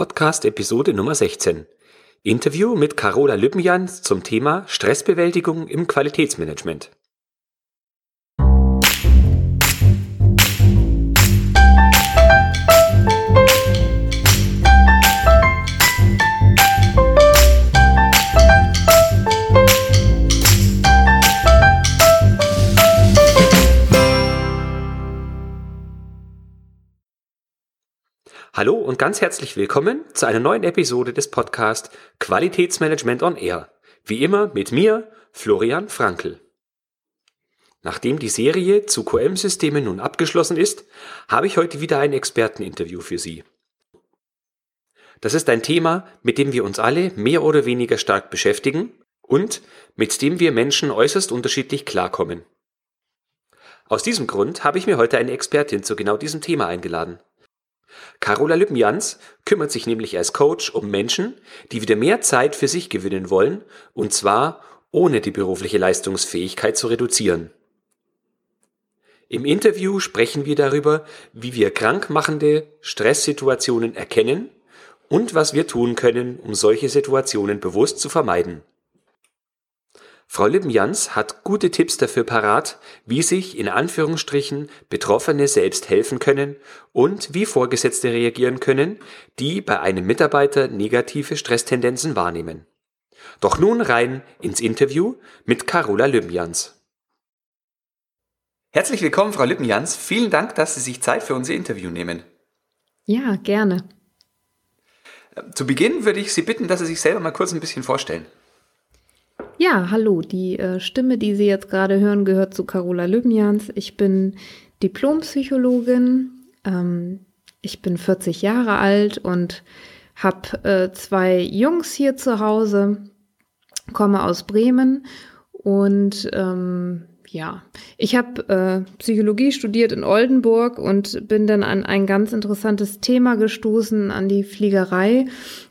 Podcast Episode Nummer 16. Interview mit Carola Lübbenjans zum Thema Stressbewältigung im Qualitätsmanagement. Hallo und ganz herzlich willkommen zu einer neuen Episode des Podcasts Qualitätsmanagement on Air. Wie immer mit mir, Florian Frankl. Nachdem die Serie zu QM-Systemen nun abgeschlossen ist, habe ich heute wieder ein Experteninterview für Sie. Das ist ein Thema, mit dem wir uns alle mehr oder weniger stark beschäftigen und mit dem wir Menschen äußerst unterschiedlich klarkommen. Aus diesem Grund habe ich mir heute eine Expertin zu genau diesem Thema eingeladen. Carola Lübbenjans kümmert sich nämlich als Coach um Menschen, die wieder mehr Zeit für sich gewinnen wollen, und zwar ohne die berufliche Leistungsfähigkeit zu reduzieren. Im Interview sprechen wir darüber, wie wir krankmachende Stresssituationen erkennen und was wir tun können, um solche Situationen bewusst zu vermeiden. Frau Lippenjans hat gute Tipps dafür parat, wie sich in Anführungsstrichen Betroffene selbst helfen können und wie Vorgesetzte reagieren können, die bei einem Mitarbeiter negative Stresstendenzen wahrnehmen. Doch nun rein ins Interview mit Carola Lippenjans. Herzlich willkommen, Frau Lippenjans. Vielen Dank, dass Sie sich Zeit für unser Interview nehmen. Ja, gerne. Zu Beginn würde ich Sie bitten, dass Sie sich selber mal kurz ein bisschen vorstellen. Ja, hallo. Die äh, Stimme, die Sie jetzt gerade hören, gehört zu Carola Lübnians. Ich bin Diplompsychologin. Ähm, ich bin 40 Jahre alt und habe äh, zwei Jungs hier zu Hause, komme aus Bremen und ähm, ja, ich habe äh, Psychologie studiert in Oldenburg und bin dann an ein ganz interessantes Thema gestoßen, an die Fliegerei.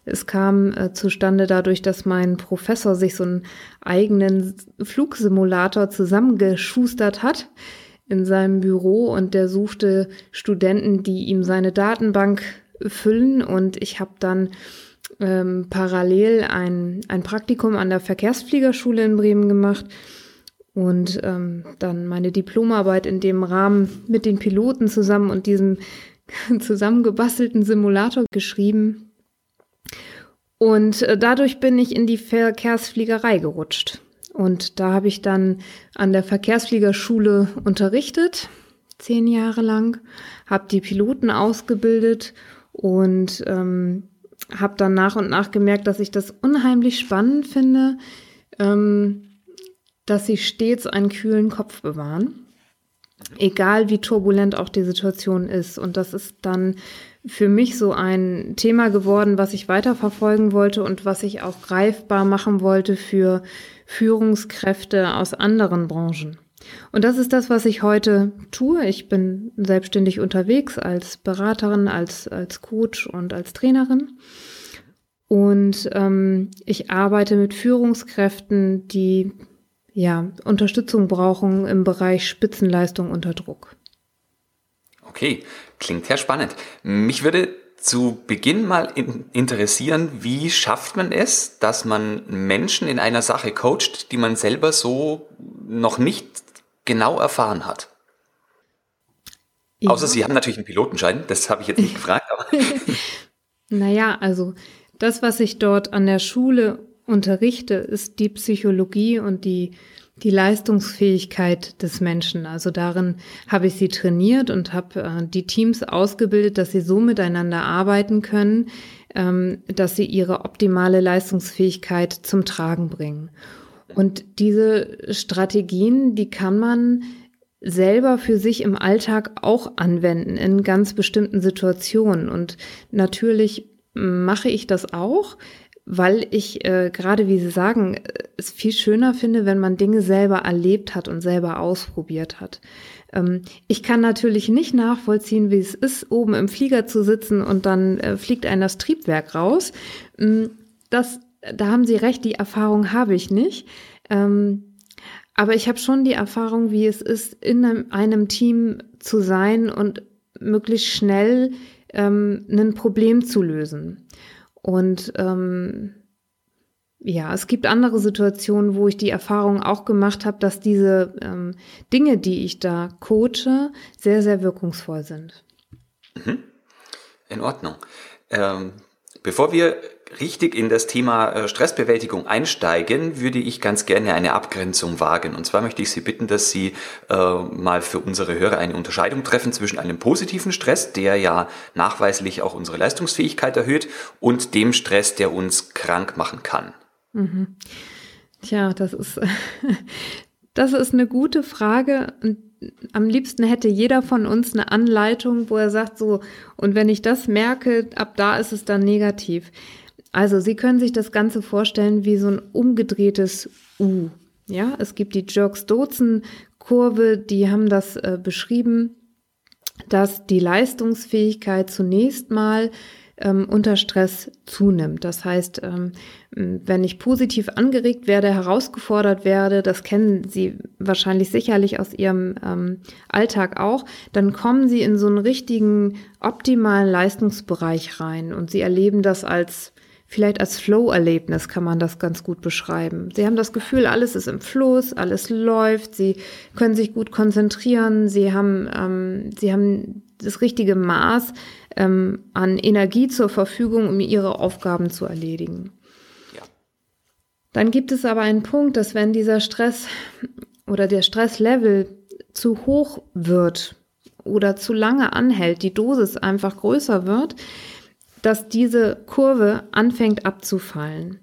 Es kam äh, zustande dadurch, dass mein Professor sich so einen eigenen Flugsimulator zusammengeschustert hat in seinem Büro und der suchte Studenten, die ihm seine Datenbank füllen. Und ich habe dann ähm, parallel ein, ein Praktikum an der Verkehrsfliegerschule in Bremen gemacht und ähm, dann meine Diplomarbeit in dem Rahmen mit den Piloten zusammen und diesem zusammengebastelten Simulator geschrieben. Und äh, dadurch bin ich in die Verkehrsfliegerei gerutscht. Und da habe ich dann an der Verkehrsfliegerschule unterrichtet, zehn Jahre lang, habe die Piloten ausgebildet und ähm, habe dann nach und nach gemerkt, dass ich das unheimlich spannend finde. Ähm, dass sie stets einen kühlen Kopf bewahren, egal wie turbulent auch die Situation ist. Und das ist dann für mich so ein Thema geworden, was ich weiterverfolgen wollte und was ich auch greifbar machen wollte für Führungskräfte aus anderen Branchen. Und das ist das, was ich heute tue. Ich bin selbstständig unterwegs als Beraterin, als, als Coach und als Trainerin. Und ähm, ich arbeite mit Führungskräften, die ja, Unterstützung brauchen im Bereich Spitzenleistung unter Druck. Okay, klingt ja spannend. Mich würde zu Beginn mal interessieren, wie schafft man es, dass man Menschen in einer Sache coacht, die man selber so noch nicht genau erfahren hat? Ja. Außer Sie haben natürlich einen Pilotenschein, das habe ich jetzt nicht gefragt. Aber naja, also das, was ich dort an der Schule unterrichte, ist die Psychologie und die, die Leistungsfähigkeit des Menschen. Also darin habe ich sie trainiert und habe äh, die Teams ausgebildet, dass sie so miteinander arbeiten können, ähm, dass sie ihre optimale Leistungsfähigkeit zum Tragen bringen. Und diese Strategien, die kann man selber für sich im Alltag auch anwenden in ganz bestimmten Situationen. Und natürlich mache ich das auch weil ich äh, gerade, wie Sie sagen, es viel schöner finde, wenn man Dinge selber erlebt hat und selber ausprobiert hat. Ähm, ich kann natürlich nicht nachvollziehen, wie es ist, oben im Flieger zu sitzen und dann äh, fliegt ein das Triebwerk raus. Ähm, das, da haben Sie recht, die Erfahrung habe ich nicht. Ähm, aber ich habe schon die Erfahrung, wie es ist, in einem, einem Team zu sein und möglichst schnell ähm, ein Problem zu lösen. Und ähm, ja, es gibt andere Situationen, wo ich die Erfahrung auch gemacht habe, dass diese ähm, Dinge, die ich da coache, sehr, sehr wirkungsvoll sind. Mhm. In Ordnung. Ähm, bevor wir richtig in das Thema äh, Stressbewältigung einsteigen, würde ich ganz gerne eine Abgrenzung wagen. Und zwar möchte ich Sie bitten, dass Sie äh, mal für unsere Hörer eine Unterscheidung treffen zwischen einem positiven Stress, der ja nachweislich auch unsere Leistungsfähigkeit erhöht, und dem Stress, der uns krank machen kann. Mhm. Tja, das ist, das ist eine gute Frage. Am liebsten hätte jeder von uns eine Anleitung, wo er sagt, so, und wenn ich das merke, ab da ist es dann negativ. Also, Sie können sich das Ganze vorstellen wie so ein umgedrehtes U. Ja, es gibt die Jerks-Dozen-Kurve, die haben das äh, beschrieben, dass die Leistungsfähigkeit zunächst mal ähm, unter Stress zunimmt. Das heißt, ähm, wenn ich positiv angeregt werde, herausgefordert werde, das kennen Sie wahrscheinlich sicherlich aus Ihrem ähm, Alltag auch, dann kommen Sie in so einen richtigen optimalen Leistungsbereich rein und Sie erleben das als Vielleicht als Flow-Erlebnis kann man das ganz gut beschreiben. Sie haben das Gefühl, alles ist im Fluss, alles läuft, Sie können sich gut konzentrieren, Sie haben, ähm, Sie haben das richtige Maß ähm, an Energie zur Verfügung, um Ihre Aufgaben zu erledigen. Ja. Dann gibt es aber einen Punkt, dass wenn dieser Stress oder der Stresslevel zu hoch wird oder zu lange anhält, die Dosis einfach größer wird, dass diese Kurve anfängt abzufallen.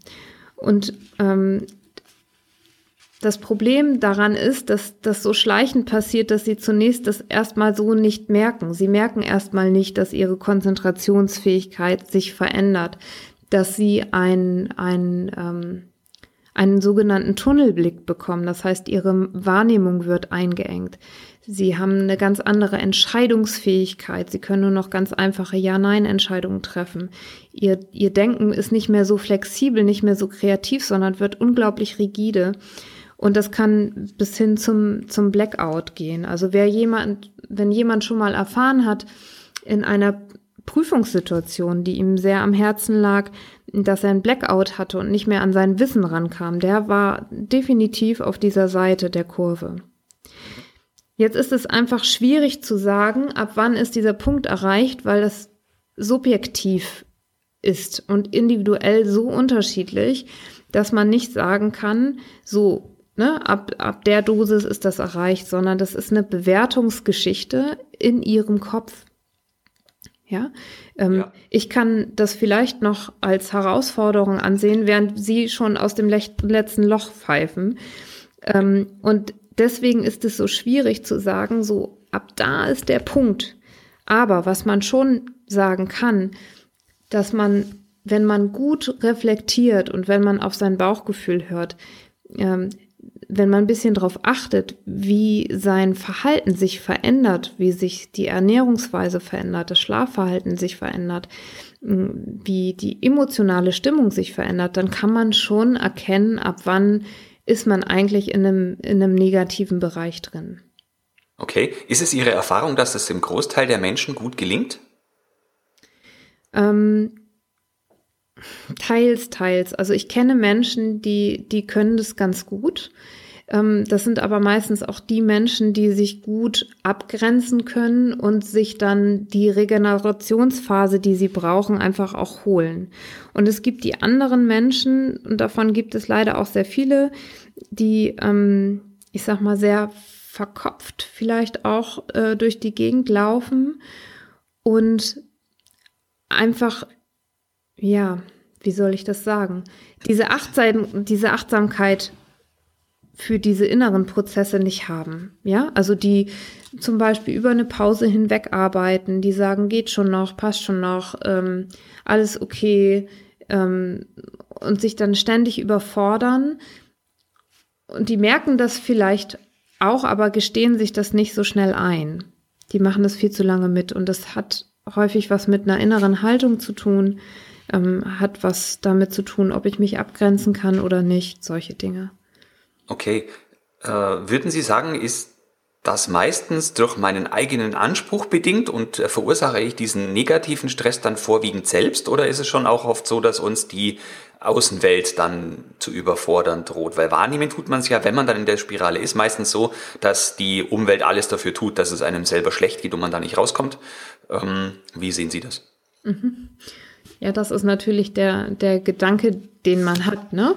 Und ähm, das Problem daran ist, dass das so schleichend passiert, dass sie zunächst das erstmal so nicht merken. Sie merken erstmal nicht, dass ihre Konzentrationsfähigkeit sich verändert, dass sie ein, ein, ähm, einen sogenannten Tunnelblick bekommen. Das heißt, ihre Wahrnehmung wird eingeengt. Sie haben eine ganz andere Entscheidungsfähigkeit. Sie können nur noch ganz einfache Ja-Nein-Entscheidungen treffen. Ihr, ihr Denken ist nicht mehr so flexibel, nicht mehr so kreativ, sondern wird unglaublich rigide. Und das kann bis hin zum, zum Blackout gehen. Also wer jemand, wenn jemand schon mal erfahren hat, in einer Prüfungssituation, die ihm sehr am Herzen lag, dass er ein Blackout hatte und nicht mehr an sein Wissen rankam, der war definitiv auf dieser Seite der Kurve. Jetzt ist es einfach schwierig zu sagen, ab wann ist dieser Punkt erreicht, weil das subjektiv ist und individuell so unterschiedlich, dass man nicht sagen kann, so, ne, ab, ab der Dosis ist das erreicht, sondern das ist eine Bewertungsgeschichte in ihrem Kopf. Ja? Ähm, ja. ich kann das vielleicht noch als Herausforderung ansehen, während Sie schon aus dem letzten Loch pfeifen. Ähm, und deswegen ist es so schwierig zu sagen, so ab da ist der Punkt. Aber was man schon sagen kann, dass man, wenn man gut reflektiert und wenn man auf sein Bauchgefühl hört, ähm, wenn man ein bisschen darauf achtet, wie sein Verhalten sich verändert, wie sich die Ernährungsweise verändert, das Schlafverhalten sich verändert, wie die emotionale Stimmung sich verändert, dann kann man schon erkennen, ab wann ist man eigentlich in einem, in einem negativen Bereich drin. Okay. Ist es Ihre Erfahrung, dass das dem Großteil der Menschen gut gelingt? Ähm, teils, teils. Also ich kenne Menschen, die, die können das ganz gut. Ähm, das sind aber meistens auch die Menschen, die sich gut abgrenzen können und sich dann die Regenerationsphase, die sie brauchen, einfach auch holen. Und es gibt die anderen Menschen, und davon gibt es leider auch sehr viele, die, ähm, ich sag mal, sehr verkopft vielleicht auch äh, durch die Gegend laufen und einfach, ja, wie soll ich das sagen? Diese, Achtsam diese Achtsamkeit für diese inneren Prozesse nicht haben. Ja, also die zum Beispiel über eine Pause hinweg arbeiten, die sagen, geht schon noch, passt schon noch, ähm, alles okay ähm, und sich dann ständig überfordern. Und die merken das vielleicht auch, aber gestehen sich das nicht so schnell ein. Die machen das viel zu lange mit und das hat häufig was mit einer inneren Haltung zu tun, ähm, hat was damit zu tun, ob ich mich abgrenzen kann oder nicht, solche Dinge. Okay. Äh, würden Sie sagen, ist das meistens durch meinen eigenen Anspruch bedingt und äh, verursache ich diesen negativen Stress dann vorwiegend selbst oder ist es schon auch oft so, dass uns die Außenwelt dann zu überfordern droht? Weil wahrnehmen tut man es ja, wenn man dann in der Spirale ist, meistens so, dass die Umwelt alles dafür tut, dass es einem selber schlecht geht und man da nicht rauskommt. Ähm, wie sehen Sie das? Mhm. Ja, das ist natürlich der, der Gedanke, den man hat, ne?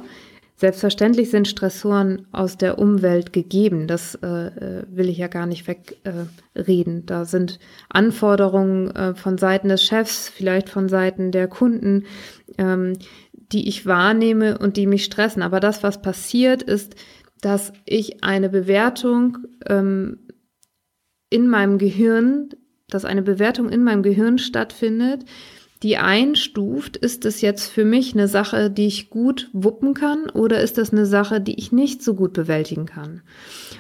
Selbstverständlich sind Stressoren aus der Umwelt gegeben. Das äh, äh, will ich ja gar nicht wegreden. Äh, da sind Anforderungen äh, von Seiten des Chefs, vielleicht von Seiten der Kunden, ähm, die ich wahrnehme und die mich stressen. Aber das, was passiert, ist, dass ich eine Bewertung ähm, in meinem Gehirn, dass eine Bewertung in meinem Gehirn stattfindet, die einstuft, ist es jetzt für mich eine Sache, die ich gut wuppen kann oder ist das eine Sache, die ich nicht so gut bewältigen kann?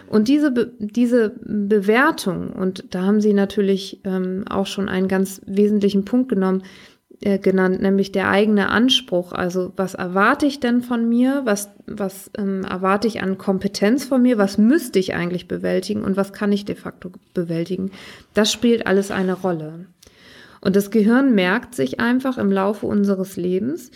Und diese, Be diese Bewertung, und da haben Sie natürlich ähm, auch schon einen ganz wesentlichen Punkt genommen, äh, genannt, nämlich der eigene Anspruch. Also was erwarte ich denn von mir? Was, was ähm, erwarte ich an Kompetenz von mir? Was müsste ich eigentlich bewältigen und was kann ich de facto bewältigen? Das spielt alles eine Rolle. Und das Gehirn merkt sich einfach im Laufe unseres Lebens,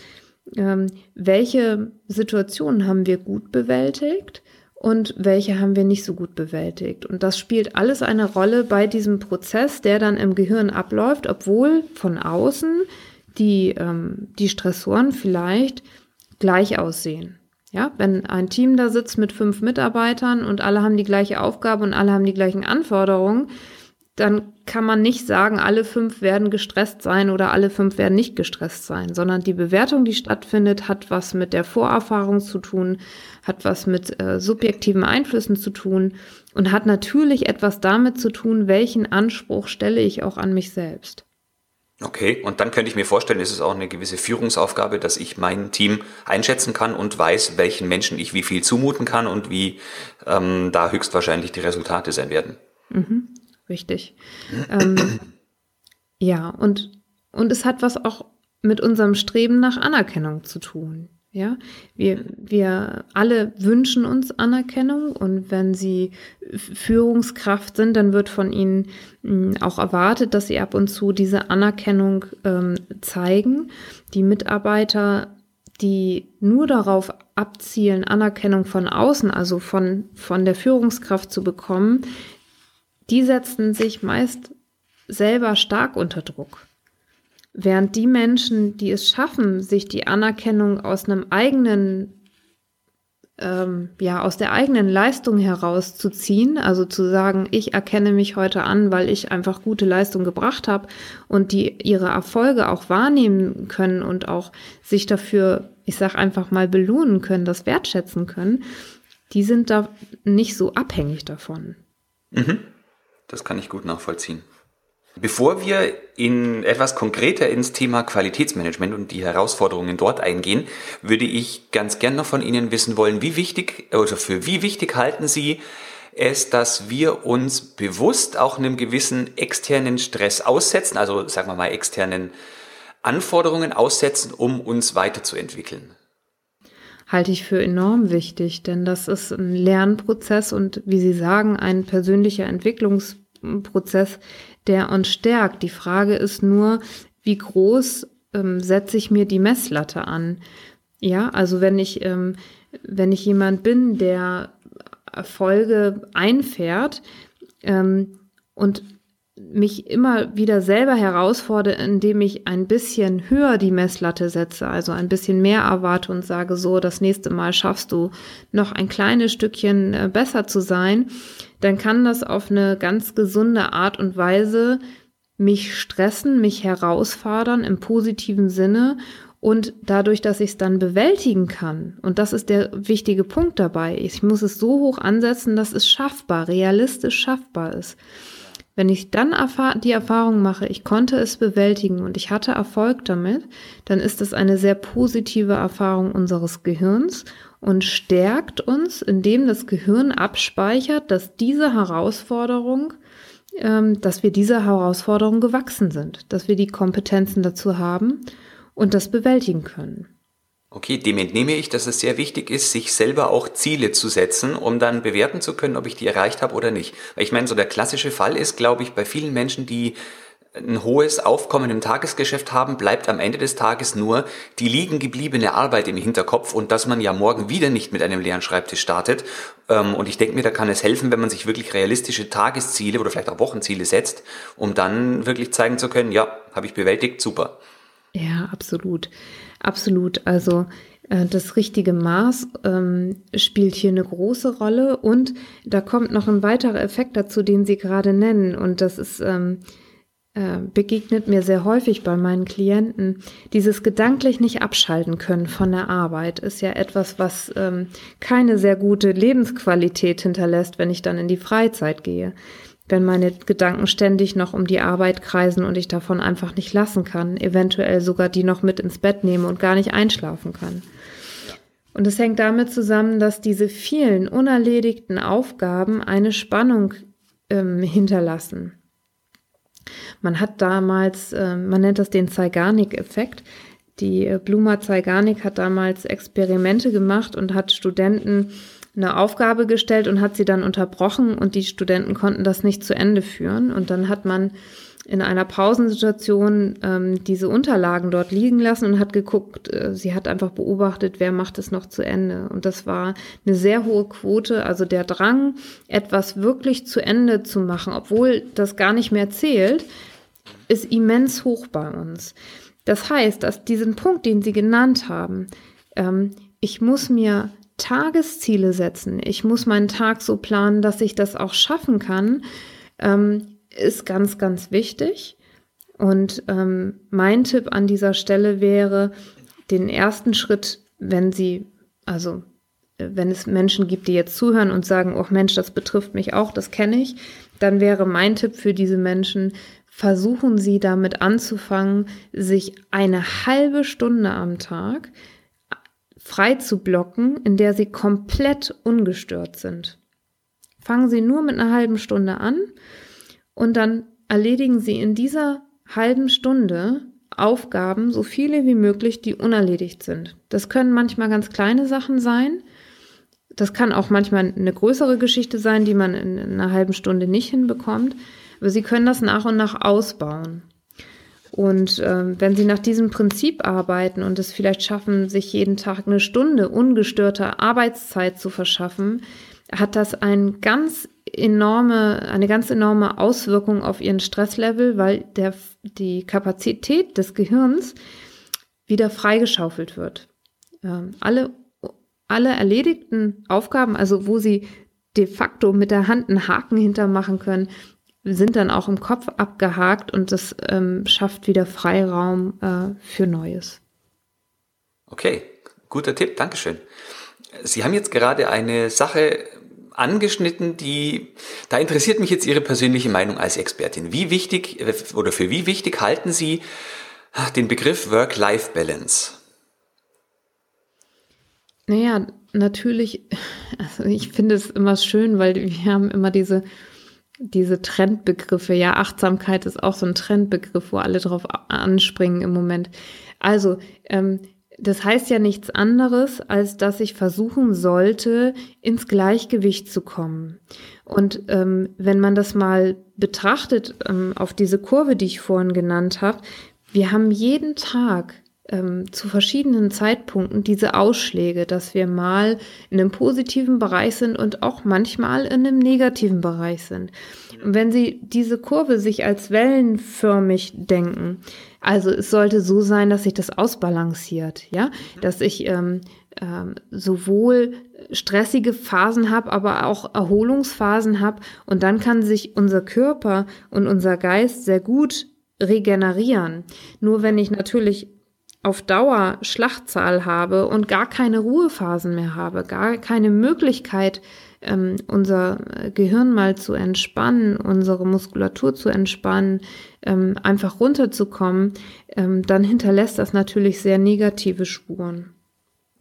ähm, welche Situationen haben wir gut bewältigt und welche haben wir nicht so gut bewältigt. Und das spielt alles eine Rolle bei diesem Prozess, der dann im Gehirn abläuft, obwohl von außen die, ähm, die Stressoren vielleicht gleich aussehen. Ja, wenn ein Team da sitzt mit fünf Mitarbeitern und alle haben die gleiche Aufgabe und alle haben die gleichen Anforderungen, dann kann man nicht sagen, alle fünf werden gestresst sein oder alle fünf werden nicht gestresst sein, sondern die Bewertung, die stattfindet, hat was mit der Vorerfahrung zu tun, hat was mit äh, subjektiven Einflüssen zu tun und hat natürlich etwas damit zu tun, welchen Anspruch stelle ich auch an mich selbst. Okay, und dann könnte ich mir vorstellen, ist es auch eine gewisse Führungsaufgabe, dass ich mein Team einschätzen kann und weiß, welchen Menschen ich wie viel zumuten kann und wie ähm, da höchstwahrscheinlich die Resultate sein werden. Mhm richtig. Ähm, ja, und, und es hat was auch mit unserem Streben nach Anerkennung zu tun. Ja, wir, wir alle wünschen uns Anerkennung und wenn sie Führungskraft sind, dann wird von ihnen hm, auch erwartet, dass sie ab und zu diese Anerkennung ähm, zeigen. Die Mitarbeiter, die nur darauf abzielen, Anerkennung von außen, also von, von der Führungskraft zu bekommen, die setzen sich meist selber stark unter Druck. Während die Menschen, die es schaffen, sich die Anerkennung aus einem eigenen, ähm, ja, aus der eigenen Leistung herauszuziehen, also zu sagen, ich erkenne mich heute an, weil ich einfach gute Leistung gebracht habe und die ihre Erfolge auch wahrnehmen können und auch sich dafür, ich sag einfach mal, belohnen können, das wertschätzen können, die sind da nicht so abhängig davon. Mhm. Das kann ich gut nachvollziehen. Bevor wir in etwas konkreter ins Thema Qualitätsmanagement und die Herausforderungen dort eingehen, würde ich ganz gern noch von Ihnen wissen wollen, wie wichtig oder für wie wichtig halten Sie es, dass wir uns bewusst auch einem gewissen externen Stress aussetzen, also sagen wir mal externen Anforderungen aussetzen, um uns weiterzuentwickeln? Halte ich für enorm wichtig, denn das ist ein Lernprozess und wie Sie sagen, ein persönlicher Entwicklungsprozess, der uns stärkt. Die Frage ist nur, wie groß ähm, setze ich mir die Messlatte an? Ja, also wenn ich, ähm, wenn ich jemand bin, der Erfolge einfährt ähm, und mich immer wieder selber herausfordere, indem ich ein bisschen höher die Messlatte setze, also ein bisschen mehr erwarte und sage, so, das nächste Mal schaffst du noch ein kleines Stückchen äh, besser zu sein, dann kann das auf eine ganz gesunde Art und Weise mich stressen, mich herausfordern im positiven Sinne und dadurch, dass ich es dann bewältigen kann, und das ist der wichtige Punkt dabei, ich muss es so hoch ansetzen, dass es schaffbar, realistisch schaffbar ist. Wenn ich dann die Erfahrung mache, ich konnte es bewältigen und ich hatte Erfolg damit, dann ist es eine sehr positive Erfahrung unseres Gehirns und stärkt uns, indem das Gehirn abspeichert, dass diese Herausforderung, ähm, dass wir dieser Herausforderung gewachsen sind, dass wir die Kompetenzen dazu haben und das bewältigen können. Okay, dem entnehme ich, dass es sehr wichtig ist, sich selber auch Ziele zu setzen, um dann bewerten zu können, ob ich die erreicht habe oder nicht. Weil ich meine, so der klassische Fall ist, glaube ich, bei vielen Menschen, die ein hohes Aufkommen im Tagesgeschäft haben, bleibt am Ende des Tages nur die liegen gebliebene Arbeit im Hinterkopf und dass man ja morgen wieder nicht mit einem leeren Schreibtisch startet. Ähm, und ich denke mir, da kann es helfen, wenn man sich wirklich realistische Tagesziele oder vielleicht auch Wochenziele setzt, um dann wirklich zeigen zu können, ja, habe ich bewältigt, super. Ja, absolut. Absolut. Also äh, das richtige Maß ähm, spielt hier eine große Rolle und da kommt noch ein weiterer Effekt dazu, den Sie gerade nennen und das ist ähm, äh, begegnet mir sehr häufig bei meinen Klienten. Dieses gedanklich nicht abschalten können von der Arbeit ist ja etwas, was ähm, keine sehr gute Lebensqualität hinterlässt, wenn ich dann in die Freizeit gehe wenn meine Gedanken ständig noch um die Arbeit kreisen und ich davon einfach nicht lassen kann, eventuell sogar die noch mit ins Bett nehme und gar nicht einschlafen kann. Und es hängt damit zusammen, dass diese vielen unerledigten Aufgaben eine Spannung ähm, hinterlassen. Man hat damals, äh, man nennt das den Zeigarnik-Effekt. Die äh, Bluma Zeigarnik hat damals Experimente gemacht und hat Studenten eine Aufgabe gestellt und hat sie dann unterbrochen und die Studenten konnten das nicht zu Ende führen. Und dann hat man in einer Pausensituation ähm, diese Unterlagen dort liegen lassen und hat geguckt, äh, sie hat einfach beobachtet, wer macht es noch zu Ende. Und das war eine sehr hohe Quote. Also der Drang, etwas wirklich zu Ende zu machen, obwohl das gar nicht mehr zählt, ist immens hoch bei uns. Das heißt, dass diesen Punkt, den Sie genannt haben, ähm, ich muss mir Tagesziele setzen. Ich muss meinen Tag so planen, dass ich das auch schaffen kann, ähm, ist ganz, ganz wichtig. Und ähm, mein Tipp an dieser Stelle wäre, den ersten Schritt, wenn Sie, also wenn es Menschen gibt, die jetzt zuhören und sagen, oh Mensch, das betrifft mich auch, das kenne ich, dann wäre mein Tipp für diese Menschen, versuchen Sie damit anzufangen, sich eine halbe Stunde am Tag frei zu blocken, in der Sie komplett ungestört sind. Fangen Sie nur mit einer halben Stunde an und dann erledigen Sie in dieser halben Stunde Aufgaben, so viele wie möglich, die unerledigt sind. Das können manchmal ganz kleine Sachen sein. Das kann auch manchmal eine größere Geschichte sein, die man in einer halben Stunde nicht hinbekommt. Aber Sie können das nach und nach ausbauen. Und ähm, wenn Sie nach diesem Prinzip arbeiten und es vielleicht schaffen, sich jeden Tag eine Stunde ungestörter Arbeitszeit zu verschaffen, hat das ein ganz enorme, eine ganz enorme Auswirkung auf Ihren Stresslevel, weil der, die Kapazität des Gehirns wieder freigeschaufelt wird. Ähm, alle, alle erledigten Aufgaben, also wo Sie de facto mit der Hand einen Haken hintermachen können, sind dann auch im Kopf abgehakt und das ähm, schafft wieder Freiraum äh, für Neues. Okay, guter Tipp, Dankeschön. Sie haben jetzt gerade eine Sache angeschnitten, die, da interessiert mich jetzt Ihre persönliche Meinung als Expertin. Wie wichtig oder für wie wichtig halten Sie den Begriff Work-Life-Balance? Naja, natürlich, also ich finde es immer schön, weil wir haben immer diese diese Trendbegriffe. Ja, Achtsamkeit ist auch so ein Trendbegriff, wo alle drauf anspringen im Moment. Also, ähm, das heißt ja nichts anderes, als dass ich versuchen sollte, ins Gleichgewicht zu kommen. Und ähm, wenn man das mal betrachtet ähm, auf diese Kurve, die ich vorhin genannt habe, wir haben jeden Tag ähm, zu verschiedenen Zeitpunkten diese Ausschläge, dass wir mal in einem positiven Bereich sind und auch manchmal in einem negativen Bereich sind. Und wenn Sie diese Kurve sich als wellenförmig denken, also es sollte so sein, dass sich das ausbalanciert, ja, dass ich ähm, ähm, sowohl stressige Phasen habe, aber auch Erholungsphasen habe und dann kann sich unser Körper und unser Geist sehr gut regenerieren. Nur wenn ich natürlich auf Dauer Schlachtzahl habe und gar keine Ruhephasen mehr habe, gar keine Möglichkeit, ähm, unser Gehirn mal zu entspannen, unsere Muskulatur zu entspannen, ähm, einfach runterzukommen, ähm, dann hinterlässt das natürlich sehr negative Spuren.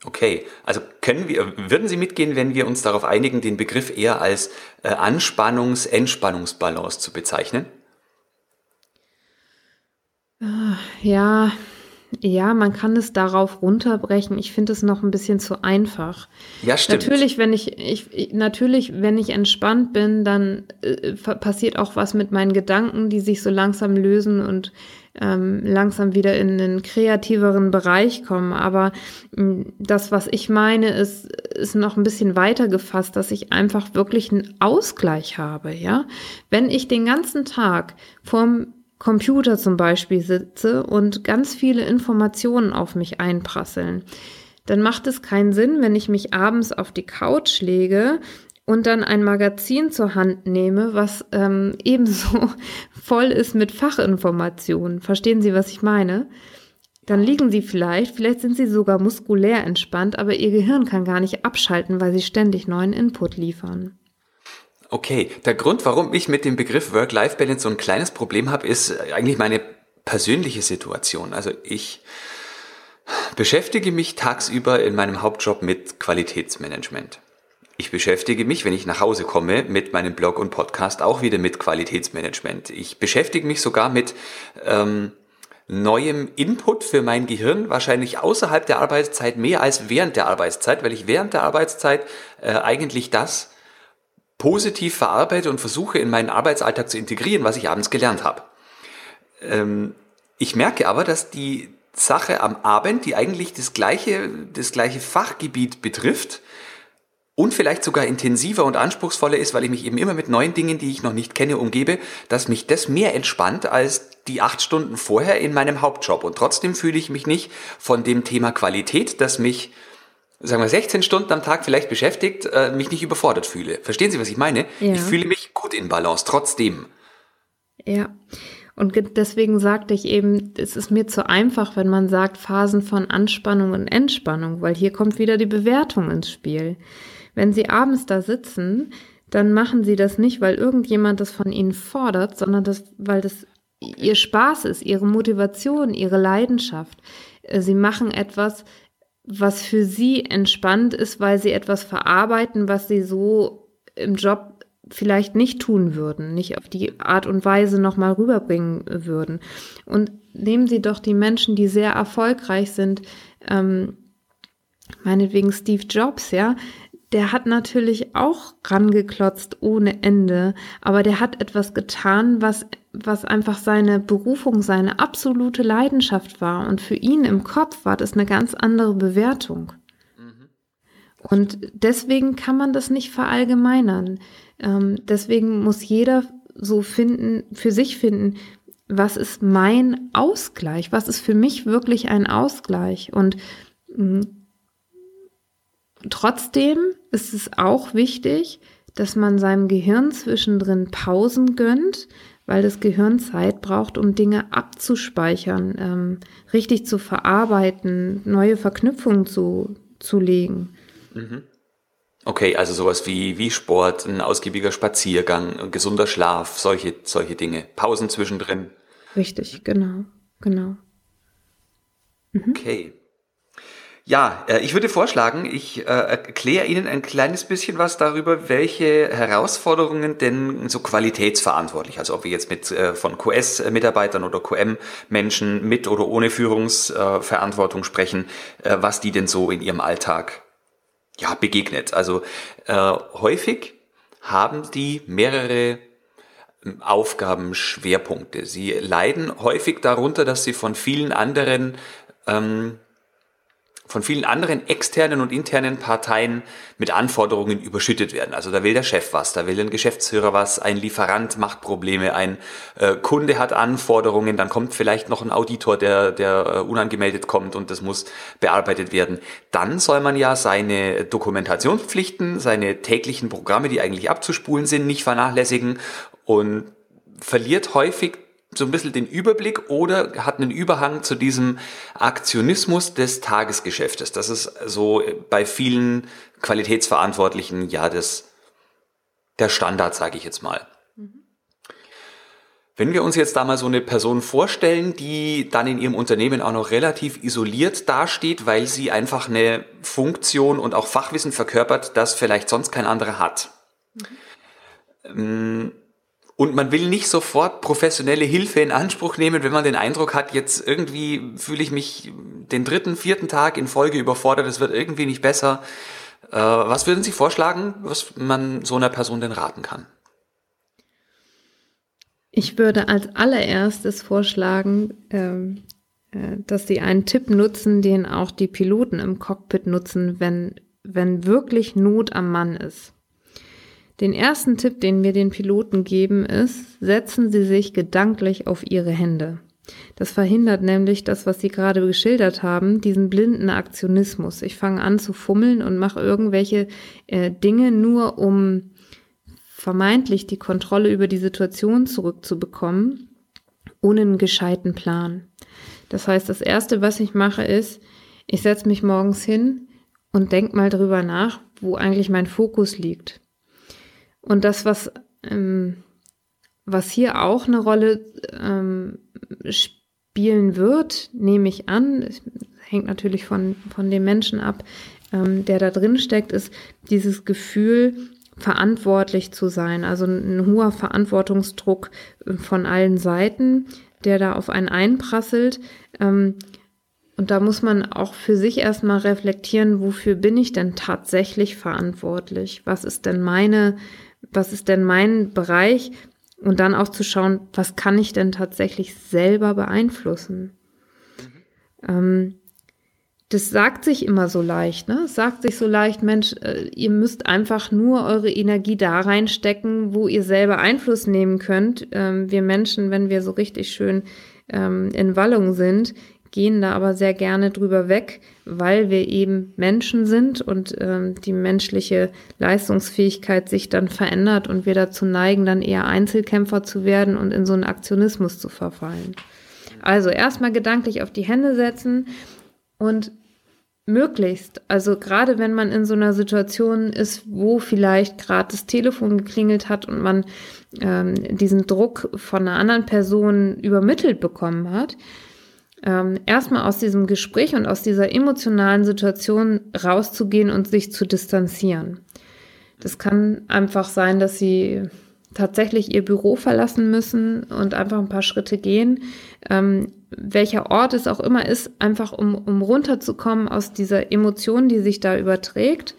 Okay, also können wir, würden Sie mitgehen, wenn wir uns darauf einigen, den Begriff eher als äh, Anspannungs-Entspannungsbalance zu bezeichnen? Ah, ja, Ja, man kann es darauf runterbrechen. Ich finde es noch ein bisschen zu einfach. Ja, stimmt. Natürlich, wenn ich, ich natürlich, wenn ich entspannt bin, dann äh, passiert auch was mit meinen Gedanken, die sich so langsam lösen und ähm, langsam wieder in einen kreativeren Bereich kommen. Aber mh, mm, das, was ich meine, ist, ist noch ein bisschen weiter gefasst, dass ich einfach wirklich einen Ausgleich habe. Ja, wenn ich den ganzen Tag vorm Computer zum Beispiel sitze und ganz viele Informationen auf mich einprasseln, dann macht es keinen Sinn, wenn ich mich abends auf die Couch lege und dann ein Magazin zur Hand nehme, was ähm, ebenso voll ist mit Fachinformationen. Verstehen Sie, was ich meine? Dann liegen Sie vielleicht, vielleicht sind Sie sogar muskulär entspannt, aber Ihr Gehirn kann gar nicht abschalten, weil Sie ständig neuen Input liefern. Okay, der Grund, warum ich mit dem Begriff Work-Life-Balance so ein kleines Problem habe, ist eigentlich meine persönliche Situation. Also ich beschäftige mich tagsüber in meinem Hauptjob mit Qualitätsmanagement. Ich beschäftige mich, wenn ich nach Hause komme, mit meinem Blog und Podcast auch wieder mit Qualitätsmanagement. Ich beschäftige mich sogar mit ähm, neuem Input für mein Gehirn, wahrscheinlich außerhalb der Arbeitszeit mehr als während der Arbeitszeit, weil ich während der Arbeitszeit äh, eigentlich das positiv verarbeite und versuche in meinen Arbeitsalltag zu integrieren, was ich abends gelernt habe. Ähm, ich merke aber, dass die Sache am Abend, die eigentlich das gleiche, das gleiche Fachgebiet betrifft, und vielleicht sogar intensiver und anspruchsvoller ist, weil ich mich eben immer mit neuen Dingen, die ich noch nicht kenne, umgebe, dass mich das mehr entspannt als die acht Stunden vorher in meinem Hauptjob. Und trotzdem fühle ich mich nicht von dem Thema Qualität, das mich sagen wir 16 Stunden am Tag vielleicht beschäftigt, äh, mich nicht überfordert fühle. Verstehen Sie, was ich meine? Ja. Ich fühle mich gut in Balance, trotzdem. Ja. Und deswegen sagte ich eben, es ist mir zu einfach, wenn man sagt Phasen von Anspannung und Entspannung, weil hier kommt wieder die Bewertung ins Spiel. Wenn Sie abends da sitzen, dann machen Sie das nicht, weil irgendjemand das von Ihnen fordert, sondern das, weil das Ihr Spaß ist, Ihre Motivation, Ihre Leidenschaft. Äh, Sie machen etwas, was für sie entspannt ist, weil sie etwas verarbeiten, was sie so im Job vielleicht nicht tun würden, nicht auf die Art und Weise nochmal rüberbringen würden. Und nehmen Sie doch die Menschen, die sehr erfolgreich sind, ähm, meinetwegen Steve Jobs, ja, der hat natürlich auch rangeklotzt ohne Ende, aber der hat etwas getan, was, was einfach seine Berufung, seine absolute Leidenschaft war. Und für ihn im Kopf war das eine ganz andere Bewertung. Mhm. Und deswegen kann man das nicht verallgemeinern. Ähm, deswegen muss jeder so finden, für sich finden, was ist mein Ausgleich? Was ist für mich wirklich ein Ausgleich? Und mh, mm, Trotzdem ist es auch wichtig, dass man seinem Gehirn zwischendrin Pausen gönnt, weil das Gehirn Zeit braucht, um Dinge abzuspeichern, ähm, richtig zu verarbeiten, neue Verknüpfungen zu, zu legen. Mhm. Okay, also sowas wie, wie Sport, ein ausgiebiger Spaziergang, gesunder Schlaf, solche, solche Dinge. Pausen zwischendrin. Richtig, genau, genau. Mhm. Okay. Ja, äh, ich würde vorschlagen, ich äh, erkläre Ihnen ein kleines bisschen was darüber, welche Herausforderungen denn so qualitätsverantwortlich, also ob wir jetzt mit äh, von QS-Mitarbeitern oder QM-Menschen mit oder ohne Führungsverantwortung sprechen, was die denn so in ihrem Alltag ja begegnet. Also äh, häufig haben die mehrere ähm, Aufgabenschwerpunkte. Sie leiden häufig darunter, dass sie von vielen anderen ähm, von vielen anderen externen und internen Parteien mit Anforderungen überschüttet werden. Also da will der Chef was, da will ein Geschäftsführer was, ein Lieferant macht Probleme, ein äh, Kunde hat Anforderungen, dann kommt vielleicht noch ein Auditor, der, der äh, unangemeldet kommt und das muss bearbeitet werden. Dann soll man ja seine Dokumentationspflichten, seine täglichen Programme, die eigentlich abzuspulen sind, nicht vernachlässigen und verliert häufig so ein bisschen den Überblick oder hat einen Überhang zu diesem Aktionismus des Tagesgeschäftes. Das ist so bei vielen Qualitätsverantwortlichen ja das, der Standard, sage ich jetzt mal. Wenn wir uns jetzt da mal so eine Person vorstellen, die dann in ihrem Unternehmen auch noch relativ isoliert dasteht, weil sie einfach eine Funktion und auch Fachwissen verkörpert, das vielleicht sonst kein anderer hat. Mhm Und man will nicht sofort professionelle Hilfe in Anspruch nehmen, wenn man den Eindruck hat, jetzt irgendwie fühle ich mich den dritten, vierten Tag in Folge überfordert, es wird irgendwie nicht besser. Äh, was würden Sie vorschlagen, was man so einer Person denn raten kann? Ich würde als allererstes vorschlagen, ähm, äh, dass Sie einen Tipp nutzen, den auch die Piloten im Cockpit nutzen, wenn, wenn wirklich Not am Mann ist. Den ersten Tipp, den wir den Piloten geben, ist, setzen Sie sich gedanklich auf Ihre Hände. Das verhindert nämlich das, was Sie gerade geschildert haben, diesen blinden Aktionismus. Ich fange an zu fummeln und mache irgendwelche äh, Dinge nur, um vermeintlich die Kontrolle über die Situation zurückzubekommen, ohne einen gescheiten Plan. Das heißt, das Erste, was ich mache, ist, ich setze mich morgens hin und denke mal drüber nach, wo eigentlich mein Fokus liegt. Und das, was, ähm, was hier auch eine Rolle ähm, spielen wird, nehme ich an, hängt natürlich von, von dem Menschen ab, ähm, der da drin steckt, ist dieses Gefühl, verantwortlich zu sein. Also ein hoher Verantwortungsdruck äh, von allen Seiten, der da auf einen einprasselt. Ähm, und da muss man auch für sich erstmal reflektieren, wofür bin ich denn tatsächlich verantwortlich? Was ist denn meine was ist denn mein Bereich und dann auch zu schauen, was kann ich denn tatsächlich selber beeinflussen. Mhm. Ähm, das sagt sich immer so leicht, ne? Es sagt sich so leicht, Mensch, äh, ihr müsst einfach nur eure Energie da reinstecken, wo ihr selber Einfluss nehmen könnt. Ähm, wir Menschen, wenn wir so richtig schön ähm, in Wallung sind, gehen da aber sehr gerne drüber weg, weil wir eben Menschen sind und ähm, die menschliche Leistungsfähigkeit sich dann verändert und wir dazu neigen, dann eher Einzelkämpfer zu werden und in so einen Aktionismus zu verfallen. Also erstmal gedanklich auf die Hände setzen und möglichst, also gerade wenn man in so einer Situation ist, wo vielleicht gerade das Telefon geklingelt hat und man ähm, diesen Druck von einer anderen Person übermittelt bekommen hat, ähm, erstmal aus diesem Gespräch und aus dieser emotionalen Situation rauszugehen und sich zu distanzieren. Das kann einfach sein, dass sie tatsächlich ihr Büro verlassen müssen und einfach ein paar Schritte gehen. Ähm, welcher Ort es auch immer ist, einfach um, um runterzukommen aus dieser Emotion, die sich da überträgt,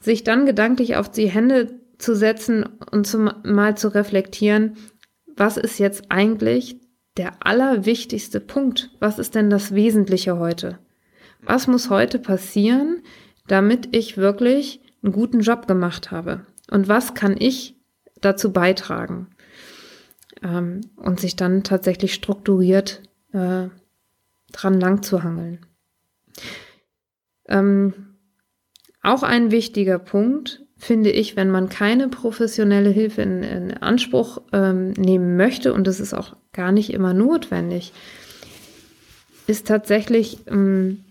sich dann gedanklich auf die Hände zu setzen und zum, mal zu reflektieren, was ist jetzt eigentlich der allerwichtigste Punkt. Was ist denn das Wesentliche heute? Was muss heute passieren, damit ich wirklich einen guten Job gemacht habe? Und was kann ich dazu beitragen? Ähm, und sich dann tatsächlich strukturiert äh, dran lang zu hangeln. Ähm, auch ein wichtiger Punkt, finde ich, wenn man keine professionelle Hilfe in, in Anspruch ähm, nehmen möchte, und das ist auch gar nicht immer notwendig, ist tatsächlich ähm,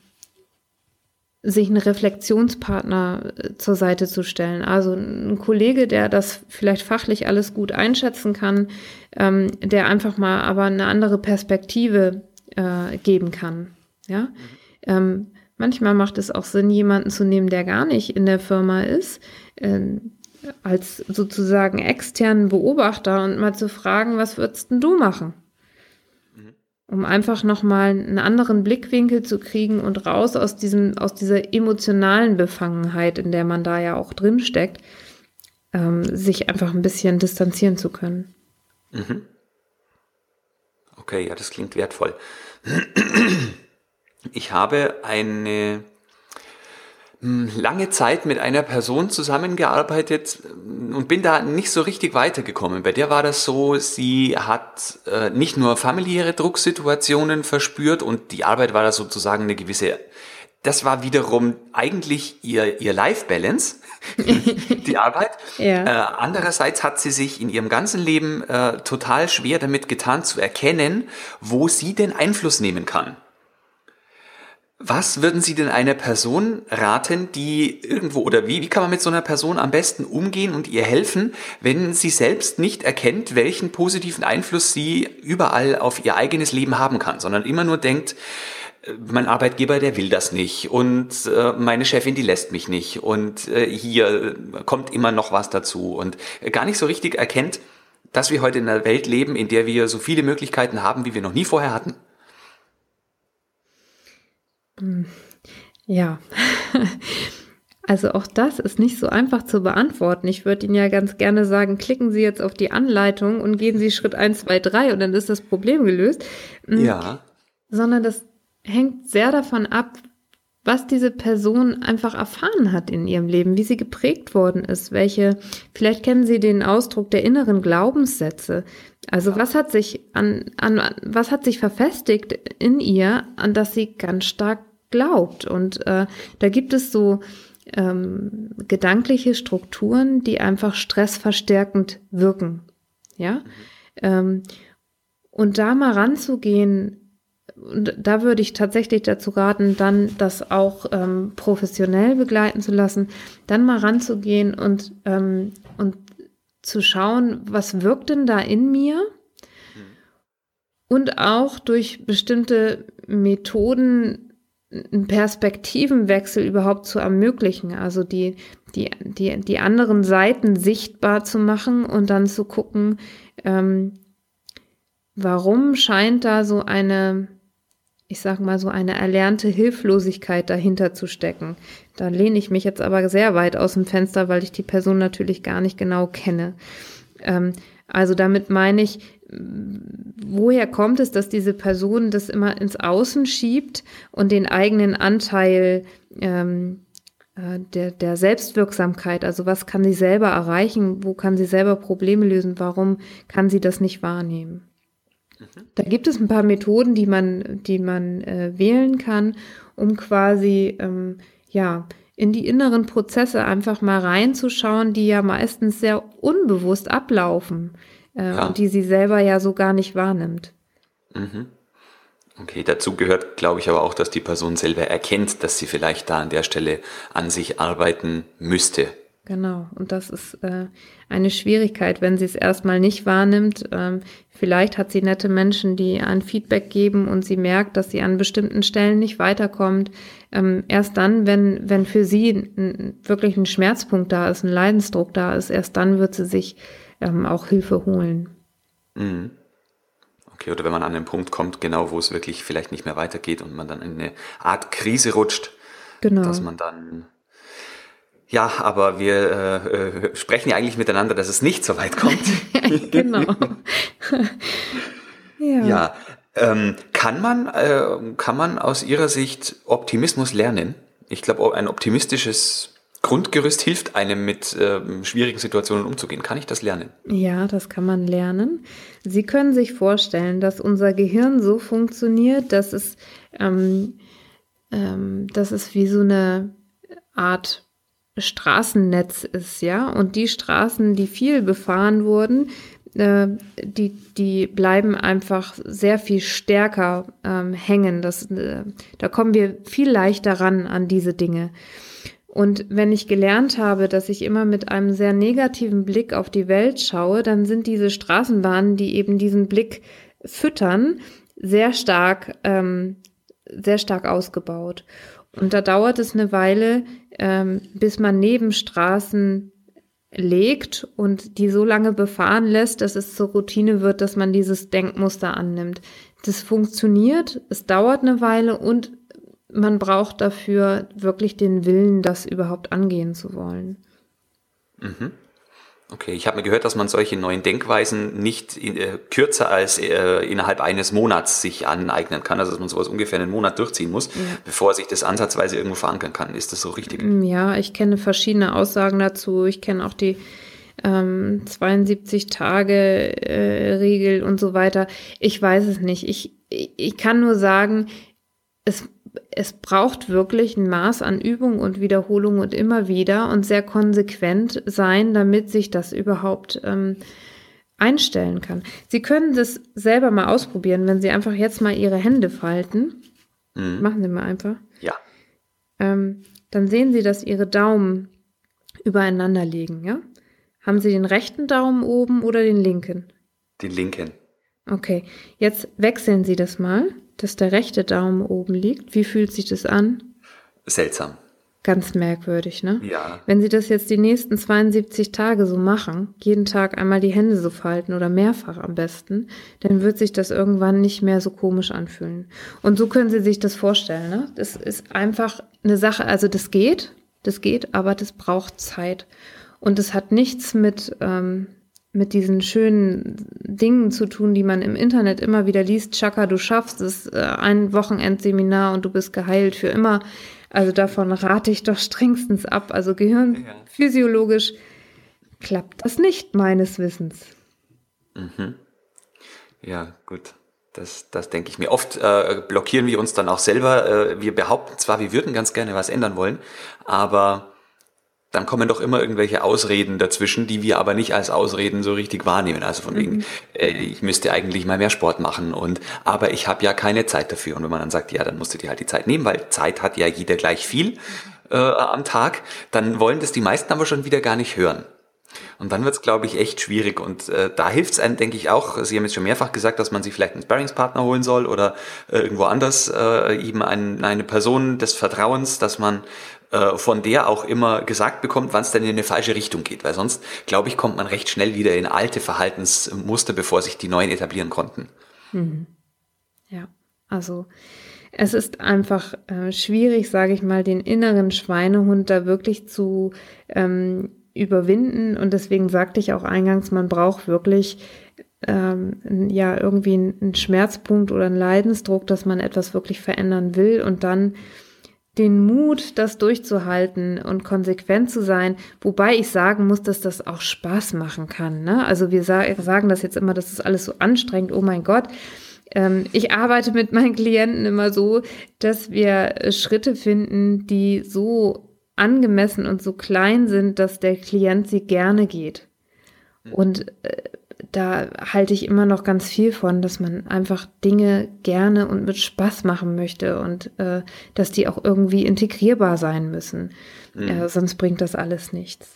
sich einen Reflexionspartner äh, zur Seite zu stellen. Also ein Kollege, der das vielleicht fachlich alles gut einschätzen kann, ähm, der einfach mal aber eine andere Perspektive äh, geben kann. Ja. Mhm. Ähm, manchmal macht es auch Sinn, jemanden zu nehmen, der gar nicht in der Firma ist, äh, als sozusagen externen Beobachter und mal zu fragen, was würdest denn du machen? Mhm. Um einfach nochmal einen anderen Blickwinkel zu kriegen und raus aus diesem, aus dieser emotionalen Befangenheit, in der man da ja auch drin steckt, ähm, sich einfach ein bisschen distanzieren zu können. Mhm. Okay, ja, das klingt wertvoll. Ich habe eine hm, lange Zeit mit einer Person zusammengearbeitet hm, und bin da nicht so richtig weitergekommen. Bei der war das so, sie hat äh, nicht nur familiäre Drucksituationen verspürt und die Arbeit war da sozusagen eine gewisse, das war wiederum eigentlich ihr, ihr Life-Balance, die Arbeit. Ja. Äh, andererseits hat sie sich in ihrem ganzen Leben äh, total schwer damit getan zu erkennen, wo sie den Einfluss nehmen kann. Was würden Sie denn einer Person raten, die irgendwo oder wie, wie kann man mit so einer Person am besten umgehen und ihr helfen, wenn sie selbst nicht erkennt, welchen positiven Einfluss sie überall auf ihr eigenes Leben haben kann, sondern immer nur denkt, äh, mein Arbeitgeber, der will das nicht und äh, meine Chefin, die lässt mich nicht und äh, hier kommt immer noch was dazu und gar nicht so richtig erkennt, dass wir heute in einer Welt leben, in der wir so viele Möglichkeiten haben, wie wir noch nie vorher hatten? Ja, also auch das ist nicht so einfach zu beantworten. Ich würde Ihnen ja ganz gerne sagen, klicken Sie jetzt auf die Anleitung und gehen Sie Schritt 1, 2, 3 und dann ist das Problem gelöst. Hm, ja. Sondern das hängt sehr davon ab, was diese Person einfach erfahren hat in ihrem Leben, wie sie geprägt worden ist, welche, vielleicht kennen Sie den Ausdruck der inneren Glaubenssätze. Also was hat sich an, an, was hat sich verfestigt in ihr, an das sie ganz stark glaubt. Und äh, da gibt es so ähm, gedankliche Strukturen, die einfach stressverstärkend wirken. Ja. Ähm, und da mal ranzugehen, da würde ich tatsächlich dazu raten, dann das auch ähm, professionell begleiten zu lassen, dann mal ranzugehen und, ähm, und zu schauen, was wirkt denn da in mir? Mhm. Und auch durch bestimmte Methoden einen Perspektivenwechsel überhaupt zu ermöglichen, also die, die, die, die anderen Seiten sichtbar zu machen und dann zu gucken, ähm, warum scheint da so eine, ich sag mal, so eine erlernte Hilflosigkeit dahinter zu stecken. Da lehne ich mich jetzt aber sehr weit aus dem Fenster, weil ich die Person natürlich gar nicht genau kenne. Ähm, also damit meine ich, woher kommt es, dass diese Person das immer ins Außen schiebt und den eigenen Anteil ähm, äh, der, der Selbstwirksamkeit, also was kann sie selber erreichen, wo kann sie selber Probleme lösen, warum kann sie das nicht wahrnehmen? Mhm. Da gibt es ein paar Methoden, die man, die man äh, wählen kann, um quasi ähm, ja in die inneren Prozesse einfach mal reinzuschauen, die ja meistens sehr unbewusst ablaufen äh, ja. und die sie selber ja so gar nicht wahrnimmt. Mhm. Okay, dazu gehört, glaube ich, aber auch, dass die Person selber erkennt, dass sie vielleicht da an der Stelle an sich arbeiten müsste. Genau, und das ist äh, eine Schwierigkeit, wenn sie es erstmal nicht wahrnimmt. Ähm, vielleicht hat sie nette Menschen, die ein Feedback geben und sie merkt, dass sie an bestimmten Stellen nicht weiterkommt. Ähm, erst dann, wenn, wenn für sie wirklich ein Schmerzpunkt da ist, ein Leidensdruck da ist, erst dann wird sie sich ähm, auch Hilfe holen. Mhm. Okay, oder wenn man an den Punkt kommt, genau wo es wirklich vielleicht nicht mehr weitergeht und man dann in eine Art Krise rutscht, genau. dass man dann ja, aber wir äh, äh, sprechen ja eigentlich miteinander, dass es nicht so weit kommt. genau. ja. ja ähm, kann man äh, kann man aus Ihrer Sicht Optimismus lernen? Ich glaube, ein optimistisches Grundgerüst hilft einem mit äh, schwierigen Situationen umzugehen. Kann ich das lernen? Ja, das kann man lernen. Sie können sich vorstellen, dass unser Gehirn so funktioniert, dass es, ähm, ähm, dass es wie so eine Art Straßennetz ist, ja. Und die Straßen, die viel befahren wurden, äh, die, die bleiben einfach sehr viel stärker ähm, hängen. Das, äh, da kommen wir viel leichter ran an diese Dinge. Und wenn ich gelernt habe, dass ich immer mit einem sehr negativen Blick auf die Welt schaue, dann sind diese Straßenbahnen, die eben diesen Blick füttern, sehr stark, ähm, sehr stark ausgebaut. Und da dauert es eine Weile, ähm, bis man Nebenstraßen legt und die so lange befahren lässt, dass es zur Routine wird, dass man dieses Denkmuster annimmt. Das funktioniert, es dauert eine Weile und man braucht dafür wirklich den Willen, das überhaupt angehen zu wollen. Mhm. Okay, ich habe mir gehört, dass man solche neuen Denkweisen nicht in, äh, kürzer als äh, innerhalb eines Monats sich aneignen kann, also dass man sowas ungefähr einen Monat durchziehen muss, ja. bevor sich das ansatzweise irgendwo verankern kann. Ist das so richtig? Mm, ja, ich kenne verschiedene Aussagen dazu. Ich kenne auch die ähm, 72 Tage äh, Regel und so weiter. Ich weiß es nicht. Ich, ich kann nur sagen, es es braucht wirklich ein Maß an Übung und Wiederholung und immer wieder und sehr konsequent sein, damit sich das überhaupt ähm, einstellen kann. Sie können das selber mal ausprobieren, wenn Sie einfach jetzt mal Ihre Hände falten. Mhm. Machen Sie mal einfach. Ja. Ähm, dann sehen Sie, dass Ihre Daumen übereinander liegen, ja? Haben Sie den rechten Daumen oben oder den linken? Den linken. Okay, jetzt wechseln Sie das mal dass der rechte Daumen oben liegt. Wie fühlt sich das an? Seltsam. Ganz merkwürdig, ne? Ja. Wenn Sie das jetzt die nächsten 72 Tage so machen, jeden Tag einmal die Hände so falten oder mehrfach am besten, dann wird sich das irgendwann nicht mehr so komisch anfühlen. Und so können Sie sich das vorstellen, ne? Das ist einfach eine Sache, also das geht, das geht, aber das braucht Zeit. Und es hat nichts mit, ähm, mit diesen schönen Dingen zu tun, die man im Internet immer wieder liest. Chaka, du schaffst es, äh, ein Wochenendseminar und du bist geheilt für immer. Also davon rate ich doch strengstens ab. Also gehirnphysiologisch klappt das nicht, meines Wissens. Mhm. Ja, gut. Das, das denke ich mir. Oft äh, blockieren wir uns dann auch selber. Äh, wir behaupten zwar, wir würden ganz gerne was ändern wollen, aber dann kommen doch immer irgendwelche Ausreden dazwischen, die wir aber nicht als Ausreden so richtig wahrnehmen. Also von wegen, mhm. äh, ich müsste eigentlich mal mehr Sport machen und aber ich habe ja keine Zeit dafür. Und wenn man dann sagt, ja, dann musst du dir halt die Zeit nehmen, weil Zeit hat ja jeder gleich viel äh, am Tag, dann wollen das die meisten aber schon wieder gar nicht hören. Und dann wird es, glaube ich, echt schwierig. Und äh, da hilft es einem, denke ich, auch. Sie haben jetzt schon mehrfach gesagt, dass man sich vielleicht einen Sparringspartner holen soll oder äh, irgendwo anders äh, eben ein, eine Person des Vertrauens, dass man äh, von der auch immer gesagt bekommt, wann es denn in eine falsche Richtung geht. Weil sonst, glaube ich, kommt man recht schnell wieder in alte Verhaltensmuster, bevor sich die neuen etablieren konnten. Mhm. Ja, also es ist einfach äh, schwierig, sage ich mal, den inneren Schweinehund da wirklich zu ähm, überwinden. Und deswegen sagte ich auch eingangs, man braucht wirklich ähm, ja irgendwie einen Schmerzpunkt oder einen Leidensdruck, dass man etwas wirklich verändern will und dann den Mut, das durchzuhalten und konsequent zu sein, wobei ich sagen muss, dass das auch Spaß machen kann. Ne? Also wir sagen das jetzt immer, das ist alles so anstrengend, oh mein Gott. Ähm, ich arbeite mit meinen Klienten immer so, dass wir Schritte finden, die so angemessen und so klein sind, dass der Klient sie gerne geht. Hm. Und äh, da halte ich immer noch ganz viel von, dass man einfach Dinge gerne und mit Spaß machen möchte und äh, dass die auch irgendwie integrierbar sein müssen. Mhm. Äh, sonst bringt das alles nichts.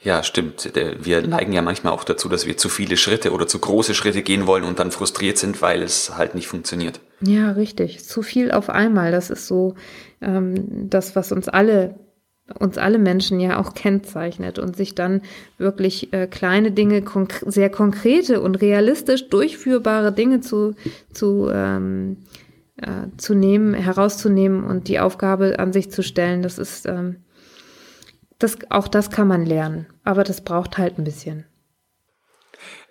Ja, stimmt. Wir neigen ja manchmal auch dazu, dass wir zu viele Schritte oder zu große Schritte gehen wollen und dann frustriert sind, weil es halt nicht funktioniert. Ja, richtig. Zu viel auf einmal. Das ist so ähm, das, was uns alle uns alle Menschen ja auch kennzeichnet und sich dann wirklich äh, kleine Dinge, konk sehr konkrete und realistisch durchführbare Dinge zu, zu, ähm, äh, zu nehmen, herauszunehmen und die Aufgabe an sich zu stellen, das ist, ähm, das, auch das kann man lernen, aber das braucht halt ein bisschen.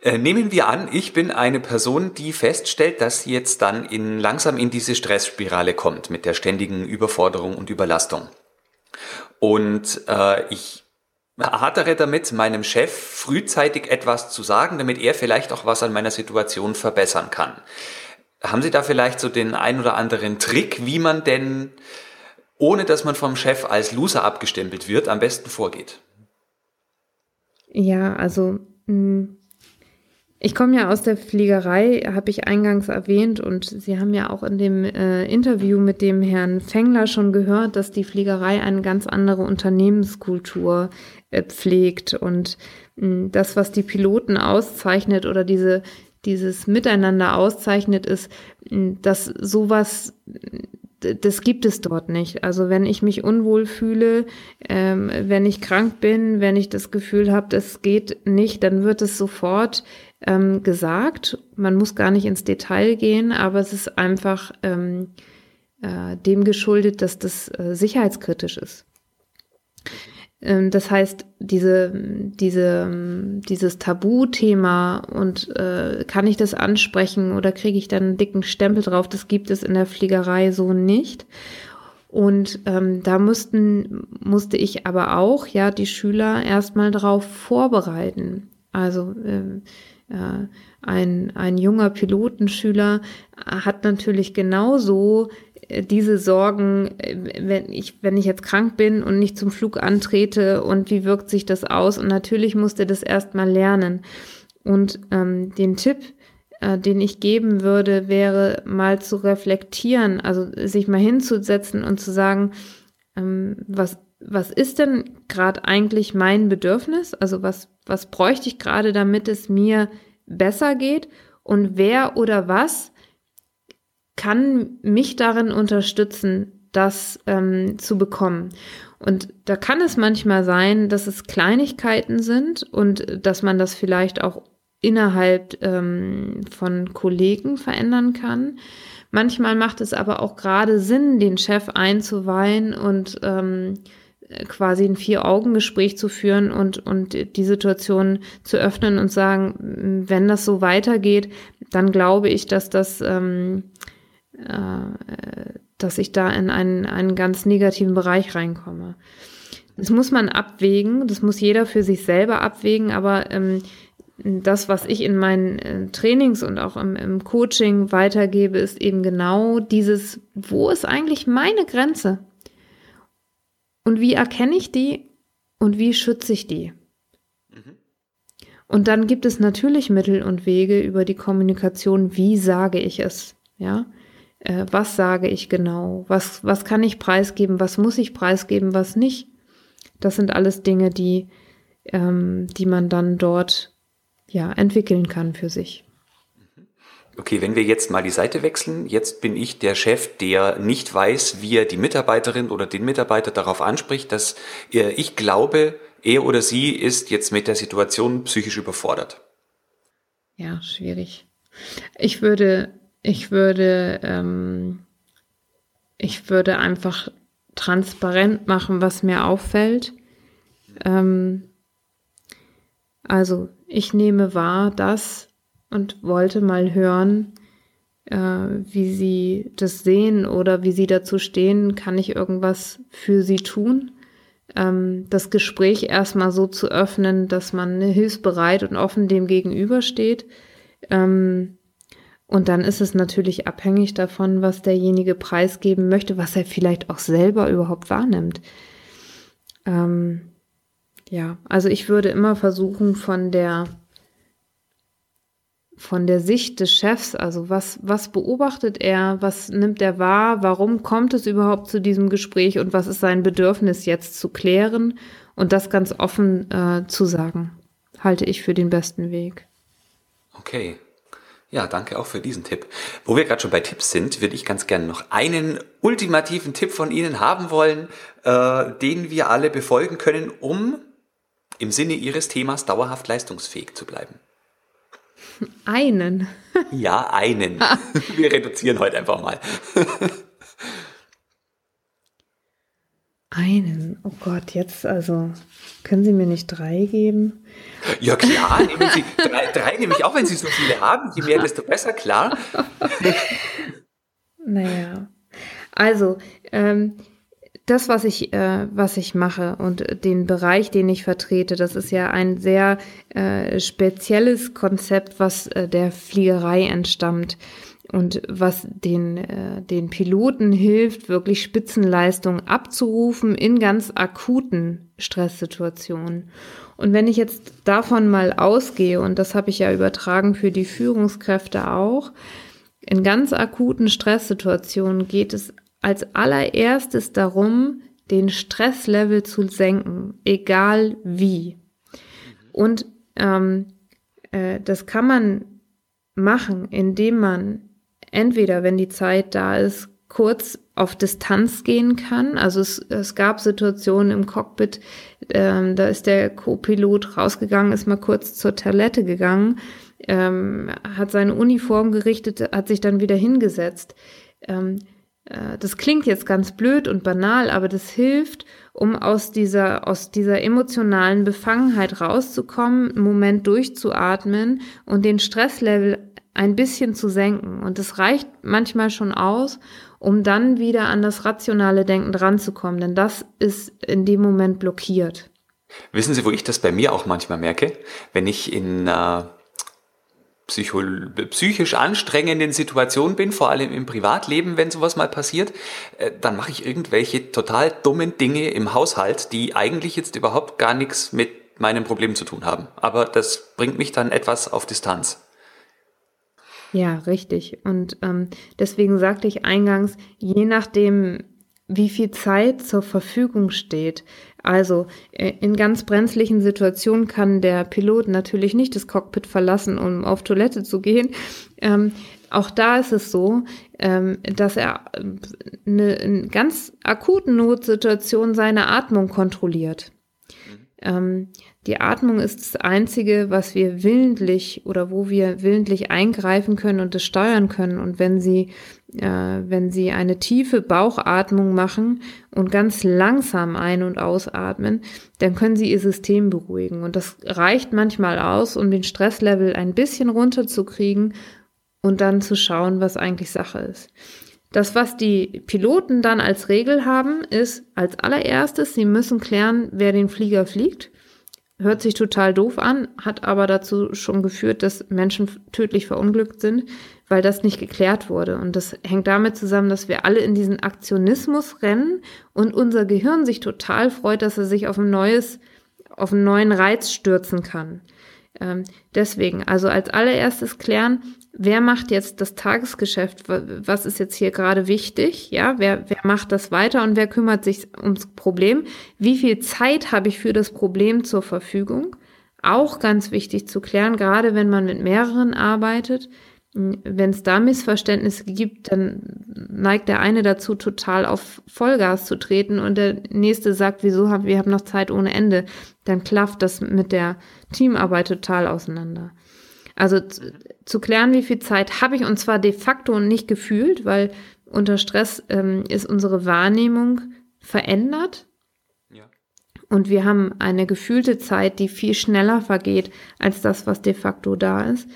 Äh, nehmen wir an, ich bin eine Person, die feststellt, dass sie jetzt dann in, langsam in diese Stressspirale kommt mit der ständigen Überforderung und Überlastung. Und äh, ich hadere damit, meinem Chef frühzeitig etwas zu sagen, damit er vielleicht auch was an meiner Situation verbessern kann. Haben Sie da vielleicht so den ein oder anderen Trick, wie man denn, ohne dass man vom Chef als Loser abgestempelt wird, am besten vorgeht? Ja, also mh, mm, ich komme ja aus der Fliegerei, habe ich eingangs erwähnt, und Sie haben ja auch in dem äh, Interview mit dem Herrn Fengler schon gehört, dass die Fliegerei eine ganz andere Unternehmenskultur äh, pflegt. Und mh, das, was die Piloten auszeichnet oder diese, dieses Miteinander auszeichnet, ist, mh, dass sowas das gibt es dort nicht. Also wenn ich mich unwohl fühle, ähm, wenn ich krank bin, wenn ich das Gefühl habe, das geht nicht, dann wird es sofort ähm, gesagt. Man muss gar nicht ins Detail gehen, aber es ist einfach ähm, äh, dem geschuldet, dass das äh, sicherheitskritisch ist. Ähm, das heißt, diese, diese, dieses Tabuthema und äh, kann ich das ansprechen oder kriege ich dann einen dicken Stempel drauf, das gibt es in der Fliegerei so nicht. Und ähm, da mussten, musste ich aber auch ja die Schüler erstmal darauf vorbereiten. Also ähm, äh, ein, ein junger Pilotenschüler hat natürlich genauso äh, diese Sorgen, äh, wenn ich, wenn ich jetzt krank bin und nicht zum Flug antrete und wie wirkt sich das aus? Und natürlich musste das erstmal lernen. Und ähm, den Tipp, äh, den ich geben würde, wäre mal zu reflektieren, also sich mal hinzusetzen und zu sagen, ähm, was, was ist denn gerade eigentlich mein Bedürfnis? Also was, was bräuchte ich gerade, damit es mir besser geht? Und wer oder was kann mich darin unterstützen, das ähm, zu bekommen. Und da kann es manchmal sein, dass es Kleinigkeiten sind und dass man das vielleicht auch innerhalb ähm, von Kollegen verändern kann. Manchmal macht es aber auch gerade Sinn, den Chef einzuweihen und ähm, quasi ein Vier-Augen-Gespräch zu führen und, und die Situation zu öffnen und sagen, wenn das so weitergeht, dann glaube ich, dass das, ähm, äh, dass ich da in einen, einen ganz negativen Bereich reinkomme. Das muss man abwägen, das muss jeder für sich selber abwägen, aber ähm, das, was ich in meinen äh, Trainings und auch im, im Coaching weitergebe, ist eben genau dieses, wo ist eigentlich meine Grenze? Und wie erkenne ich die und wie schütze ich die? Und dann gibt es natürlich Mittel und Wege über die Kommunikation, wie sage ich es? Ja, äh, was sage ich genau? Was, was kann ich preisgeben? Was muss ich preisgeben? Was nicht? Das sind alles Dinge, die, ähm, die man dann dort ja entwickeln kann für sich. Okay, wenn wir jetzt mal die Seite wechseln, jetzt bin ich der Chef, der nicht weiß, wie er die Mitarbeiterin oder den Mitarbeiter darauf anspricht, dass er, ich glaube, er oder sie ist jetzt mit der Situation psychisch überfordert. Ja, schwierig. Ich würde, ich würde, ähm, ich würde einfach transparent machen, was mir auffällt. Ähm, also ich nehme wahr, dass und wollte mal hören, äh, wie Sie das sehen oder wie Sie dazu stehen. Kann ich irgendwas für Sie tun? Ähm, das Gespräch erstmal so zu öffnen, dass man hilfsbereit und offen dem gegenübersteht. Ähm, und dann ist es natürlich abhängig davon, was derjenige preisgeben möchte, was er vielleicht auch selber überhaupt wahrnimmt. Ähm, ja, also ich würde immer versuchen, von der von der Sicht des Chefs, also was, was beobachtet er, was nimmt er wahr, warum kommt es überhaupt zu diesem Gespräch und was ist sein Bedürfnis jetzt zu klären und das ganz offen äh, zu sagen, halte ich für den besten Weg. Okay. Ja, danke auch für diesen Tipp. Wo wir gerade schon bei Tipps sind, würde ich ganz gerne noch einen ultimativen Tipp von Ihnen haben wollen, äh, den wir alle befolgen können, um im Sinne Ihres Themas dauerhaft leistungsfähig zu bleiben. Einen. Ja, einen. Wir reduzieren heute einfach mal. Einen. Oh Gott, jetzt also. Können Sie mir nicht drei geben? Ja, klar. Nehmen Sie drei, drei nehme ich auch, wenn Sie so viele haben. Je mehr, desto besser, klar. naja. Also, ähm, das, was ich, äh, was ich mache und den Bereich, den ich vertrete, das ist ja ein sehr äh, spezielles Konzept, was äh, der Fliegerei entstammt und was den, äh, den Piloten hilft, wirklich Spitzenleistungen abzurufen in ganz akuten Stresssituationen. Und wenn ich jetzt davon mal ausgehe, und das habe ich ja übertragen für die Führungskräfte auch, in ganz akuten Stresssituationen geht es als allererstes darum, den Stresslevel zu senken, egal wie. Und ähm, äh, das kann man machen, indem man entweder, wenn die Zeit da ist, kurz auf Distanz gehen kann. Also es, es gab Situationen im Cockpit, ähm, da ist der Co-Pilot rausgegangen, ist mal kurz zur Toilette gegangen, ähm, hat seine Uniform gerichtet, hat sich dann wieder hingesetzt. Ähm, äh, das klingt jetzt ganz blöd und banal, aber das hilft, um aus dieser, aus dieser emotionalen Befangenheit rauszukommen, einen Moment durchzuatmen und den Stresslevel ein bisschen zu senken. Und das reicht manchmal schon aus, um dann wieder an das rationale Denken dranzukommen, denn das ist in dem Moment blockiert. Wissen Sie, wo ich das bei mir auch manchmal merke? Wenn ich in äh, psychisch anstrengenden Situation bin, vor allem im Privatleben, wenn sowas mal passiert, äh, dann mache ich irgendwelche total dummen Dinge im Haushalt, die eigentlich jetzt überhaupt gar nichts mit meinem Problem zu tun haben. Aber das bringt mich dann etwas auf Distanz. Ja, richtig. Und ähm, deswegen sagte ich eingangs, je nachdem, wie viel Zeit zur Verfügung steht. Also äh, in ganz brenzlichen Situationen kann der Pilot natürlich nicht das Cockpit verlassen, um auf Toilette zu gehen. Ähm, Auch da ist es so, ähm, dass er eine, äh, in ganz akuten Notsituation seine Atmung kontrolliert. Mhm. Ähm, die Atmung ist das Einzige, was wir willentlich oder wo wir willentlich eingreifen können und es steuern können. Und wenn Sie, äh, wenn Sie eine tiefe Bauchatmung machen und ganz langsam ein- und ausatmen, dann können Sie Ihr System beruhigen. Und das reicht manchmal aus, um den Stresslevel ein bisschen runterzukriegen und dann zu schauen, was eigentlich Sache ist. Das, was die Piloten dann als Regel haben, ist als allererstes, sie müssen klären, wer den Flieger fliegt. Hört sich total doof an, hat aber dazu schon geführt, dass Menschen tödlich verunglückt sind, weil das nicht geklärt wurde. Und das hängt damit zusammen, dass wir alle in diesen Aktionismus rennen und unser Gehirn sich total freut, dass er sich auf ein neues, auf einen neuen Reiz stürzen kann. Ähm, deswegen, also als allererstes klären, wer macht jetzt das Tagesgeschäft? Was ist jetzt hier gerade wichtig? Ja, wer, wer macht das weiter und wer kümmert sich ums Problem? Wie viel Zeit habe ich für das Problem zur Verfügung? Auch ganz wichtig zu klären, gerade wenn man mit mehreren arbeitet. Wenn es da Missverständnisse gibt, dann neigt der eine dazu, total auf Vollgas zu treten und der nächste sagt, wieso haben wir haben noch Zeit ohne Ende. Dann klafft das mit der Teamarbeit total auseinander. Also zu, zu klären, wie viel Zeit habe ich und zwar de facto und nicht gefühlt, weil unter Stress ähm, ist unsere Wahrnehmung verändert. Ja. Und wir haben eine gefühlte Zeit, die viel schneller vergeht als das, was de facto da ist.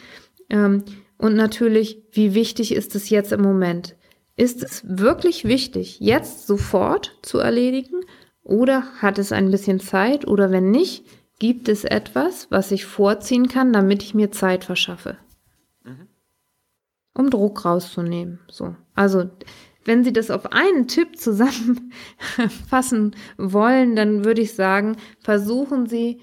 Ähm, und natürlich, wie wichtig ist es jetzt im Moment? Ist es wirklich wichtig, jetzt sofort zu erledigen? Oder hat es ein bisschen Zeit? Oder wenn nicht, Gibt es etwas, was ich vorziehen kann, damit ich mir Zeit verschaffe? Um Druck rauszunehmen. So. Also, wenn Sie das auf einen Tipp zusammenfassen wollen, dann würde ich sagen, versuchen Sie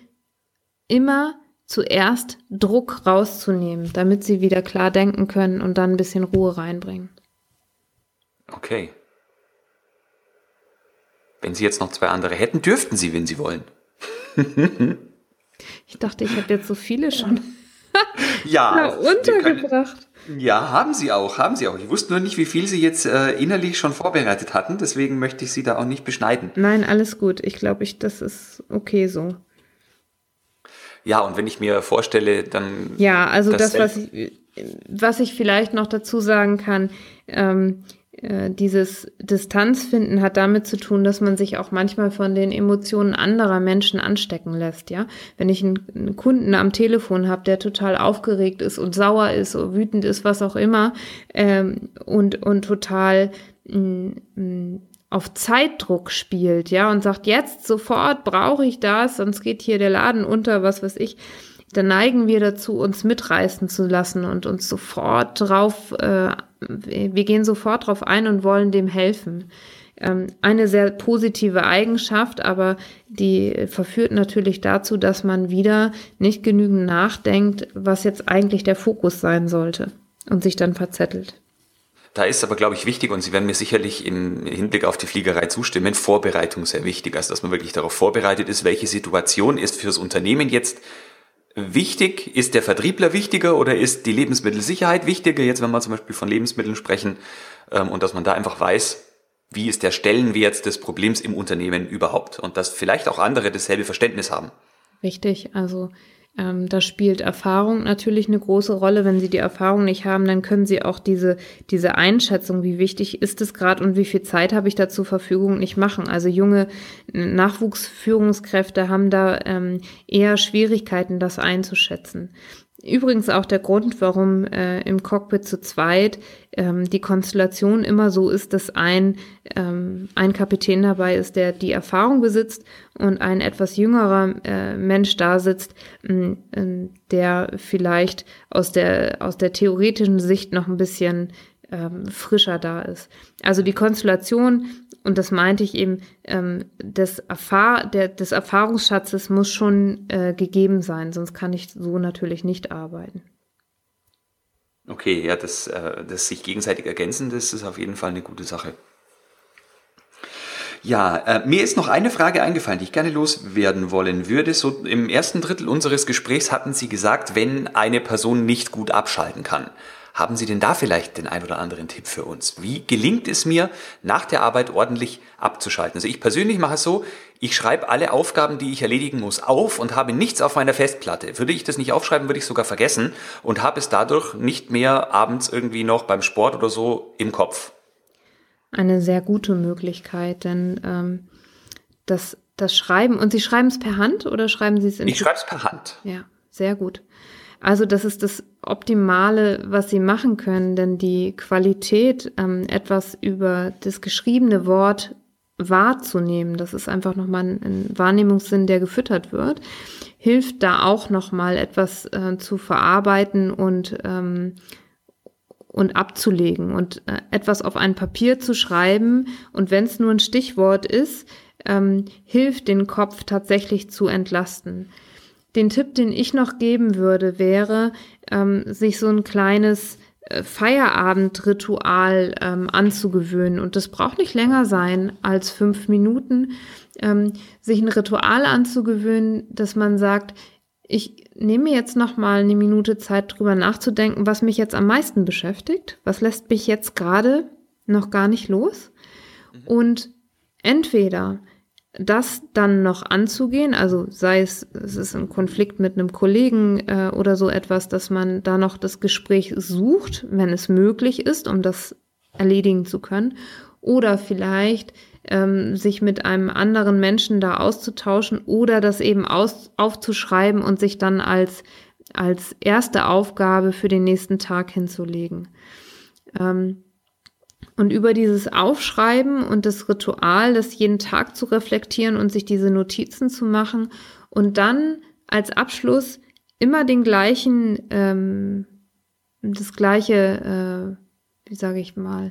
immer zuerst Druck rauszunehmen, damit Sie wieder klar denken können und dann ein bisschen Ruhe reinbringen. Okay. Wenn Sie jetzt noch zwei andere hätten, dürften Sie, wenn Sie wollen. ich dachte, ich habe jetzt so viele schon ja, untergebracht. Können, ja, haben Sie auch, haben Sie auch. Ich wusste nur nicht, wie viel Sie jetzt äh, innerlich schon vorbereitet hatten, deswegen möchte ich Sie da auch nicht beschneiden. Nein, alles gut. Ich glaube, ich, das ist okay so. Ja, und wenn ich mir vorstelle, dann. Ja, also das, was ich, was ich vielleicht noch dazu sagen kann, ähm, äh, dieses Distanzfinden hat damit zu tun, dass man sich auch manchmal von den Emotionen anderer Menschen anstecken lässt, ja. Wenn ich einen, einen Kunden am Telefon habe, der total aufgeregt ist und sauer ist oder wütend ist, was auch immer, ähm, und, und total mh, mh, auf Zeitdruck spielt, ja, und sagt, jetzt sofort brauche ich das, sonst geht hier der Laden unter, was weiß ich, dann neigen wir dazu, uns mitreißen zu lassen und uns sofort drauf, äh, wir gehen sofort drauf ein und wollen dem helfen. Ähm, eine sehr positive Eigenschaft, aber die verführt natürlich dazu, dass man wieder nicht genügend nachdenkt, was jetzt eigentlich der Fokus sein sollte und sich dann verzettelt. Da ist aber, glaube ich, wichtig, und Sie werden mir sicherlich im Hinblick auf die Fliegerei zustimmen, Vorbereitung sehr wichtig. Also, dass man wirklich darauf vorbereitet ist, welche Situation ist fürs Unternehmen jetzt wichtig? Ist der Vertriebler wichtiger oder ist die Lebensmittelsicherheit wichtiger? Jetzt, wenn wir zum Beispiel von Lebensmitteln sprechen ähm, und dass man da einfach weiß, wie ist der Stellenwert des Problems im Unternehmen überhaupt und dass vielleicht auch andere dasselbe Verständnis haben. Richtig, also ähm, da spielt Erfahrung natürlich eine große Rolle. Wenn Sie die Erfahrung nicht haben, dann können Sie auch diese, diese Einschätzung, wie wichtig ist es gerade und wie viel Zeit habe ich da zur Verfügung, nicht machen. Also junge Nachwuchsführungskräfte haben da ähm, eher Schwierigkeiten, das einzuschätzen. Übrigens auch der Grund, warum äh, im Cockpit zu zweit ähm, die Konstellation immer so ist, dass ein, ähm, ein Kapitän dabei ist, der die Erfahrung besitzt und ein etwas jüngerer äh, Mensch da sitzt, äh, der vielleicht aus der, aus der theoretischen Sicht noch ein bisschen ähm, frischer da ist. Also die Konstellation und das meinte ich eben, ähm, des, Erfahr der, des Erfahrungsschatzes muss schon äh, gegeben sein, sonst kann ich so natürlich nicht arbeiten. Okay, ja, das, äh, das sich gegenseitig ergänzen, das ist auf jeden Fall eine gute Sache. Ja, äh, mir ist noch eine Frage eingefallen, die ich gerne loswerden wollen würde. So im ersten Drittel unseres Gesprächs hatten Sie gesagt, wenn eine Person nicht gut abschalten kann. Haben Sie denn da vielleicht den ein oder anderen Tipp für uns? Wie gelingt es mir, nach der Arbeit ordentlich abzuschalten? Also ich persönlich mache es so, ich schreibe alle Aufgaben, die ich erledigen muss, auf und habe nichts auf meiner Festplatte. Würde ich das nicht aufschreiben, würde ich sogar vergessen und habe es dadurch nicht mehr abends irgendwie noch beim Sport oder so im Kopf. Eine sehr gute Möglichkeit, denn ähm, das, das Schreiben, und Sie schreiben es per Hand oder schreiben Sie es in Ich schreibe es per Hand. Ja, sehr gut. Also das ist das Optimale, was Sie machen können, denn die Qualität, ähm, etwas über das geschriebene Wort wahrzunehmen, das ist einfach nochmal ein, Wahrnehmungssinn, der gefüttert wird, hilft da auch nochmal etwas äh, zu verarbeiten und ähm, und abzulegen und äh, etwas auf ein Papier zu schreiben und wenn es nur ein Stichwort ist, ähm, hilft den Kopf tatsächlich zu entlasten. Den Tipp, den ich noch geben würde, wäre, ähm, sich so ein kleines äh, Feierabendritual ähm, anzugewöhnen. Und das braucht nicht länger sein als fünf Minuten. Ähm, sich ein Ritual anzugewöhnen, dass man sagt, ich nehme jetzt noch mal eine Minute Zeit drüber nachzudenken, was mich jetzt am meisten beschäftigt, was lässt mich jetzt gerade noch gar nicht los. Mhm. Und entweder das dann noch anzugehen, also sei es, es ist ein Konflikt mit einem Kollegen äh, oder so etwas, dass man da noch das Gespräch sucht, wenn es möglich ist, um das erledigen zu können, oder vielleicht ähm, sich mit einem anderen Menschen da auszutauschen oder das eben aus, aufzuschreiben und sich dann als, als erste Aufgabe für den nächsten Tag hinzulegen. Ähm, und über dieses Aufschreiben und das Ritual, das jeden Tag zu reflektieren und sich diese Notizen zu machen und dann als Abschluss immer den gleichen, ähm, das gleiche, äh, wie sage ich mal,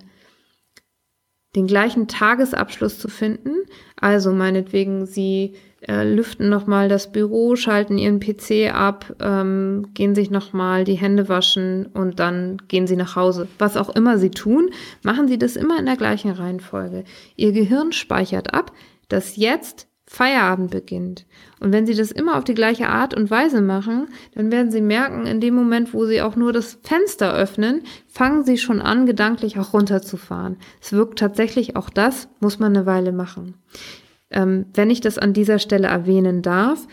den gleichen Tagesabschluss zu finden. Also meinetwegen, Sie äh, lüften nochmal das Büro, schalten Ihren PC ab, ähm, gehen sich nochmal die Hände waschen und dann gehen Sie nach Hause. Was auch immer Sie tun, machen Sie das immer in der gleichen Reihenfolge. Ihr Gehirn speichert ab, dass jetzt Feierabend beginnt. Und wenn Sie das immer auf die gleiche Art und Weise machen, dann werden Sie merken, in dem Moment, wo Sie auch nur das Fenster öffnen, fangen Sie schon an, gedanklich auch runterzufahren. Es wirkt tatsächlich auch das, muss man eine Weile machen. Ähm, wenn ich das an dieser Stelle erwähnen darf,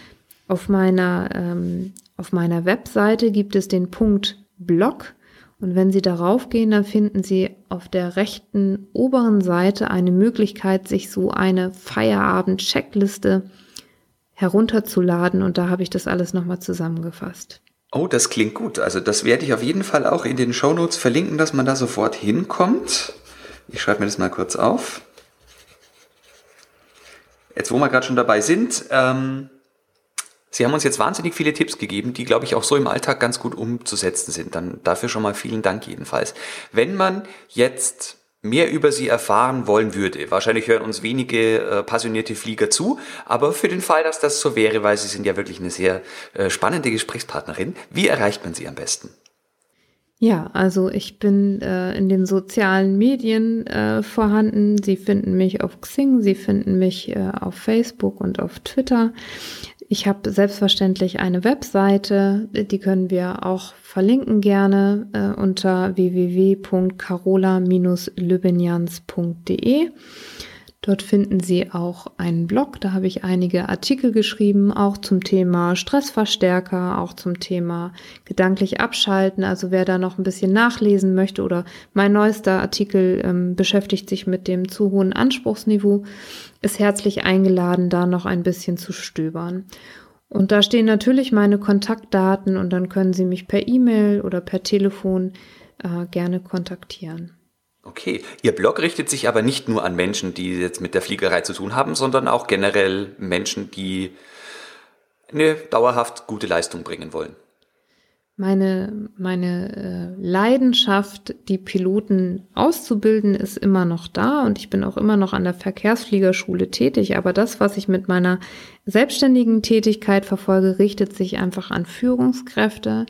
auf meiner, ähm, auf meiner Webseite gibt es den Punkt Blog und wenn Sie darauf gehen, dann finden Sie auf der rechten oberen Seite eine Möglichkeit, sich so eine Feierabend-Checkliste herunterzuladen. Und da habe ich das alles nochmal zusammengefasst. Oh, das klingt gut. Also das werde ich auf jeden Fall auch in den Show Notes verlinken, dass man da sofort hinkommt. Ich schreibe mir das mal kurz auf. Jetzt, wo wir gerade schon dabei sind, ähm, Sie haben uns jetzt wahnsinnig viele Tipps gegeben, die, glaube ich, auch so im Alltag ganz gut umzusetzen sind. Dann dafür schon mal vielen Dank jedenfalls. Wenn man jetzt mehr über Sie erfahren wollen würde, wahrscheinlich hören uns wenige äh, passionierte Flieger zu, aber für den Fall, dass das so wäre, weil Sie sind ja wirklich eine sehr äh, spannende Gesprächspartnerin, wie erreicht man Sie am besten? Ja, also ich bin äh, in den sozialen Medien äh, vorhanden. Sie finden mich auf Xing, Sie finden mich äh, auf Facebook und auf Twitter. Ich habe selbstverständlich eine Webseite, die können wir auch verlinken gerne äh, unter www.carola-lübbenjans.de. Dort finden Sie auch einen Blog, da habe ich einige Artikel geschrieben, auch zum Thema Stressverstärker, auch zum Thema gedanklich abschalten. Also wer da noch ein bisschen nachlesen möchte oder mein neuester Artikel ähm, beschäftigt sich mit dem zu hohen Anspruchsniveau, ist herzlich eingeladen, da noch ein bisschen zu stöbern. Und da stehen natürlich meine Kontaktdaten und dann können Sie mich per E-Mail oder per Telefon äh, gerne kontaktieren. Okay, Ihr Blog richtet sich aber nicht nur an Menschen, die jetzt mit der Fliegerei zu tun haben, sondern auch generell Menschen, die eine dauerhaft gute Leistung bringen wollen. Meine, meine äh, Leidenschaft, die Piloten auszubilden, ist immer noch da und ich bin auch immer noch an der Verkehrsfliegerschule tätig. Aber das, was ich mit meiner selbstständigen Tätigkeit verfolge, richtet sich einfach an Führungskräfte,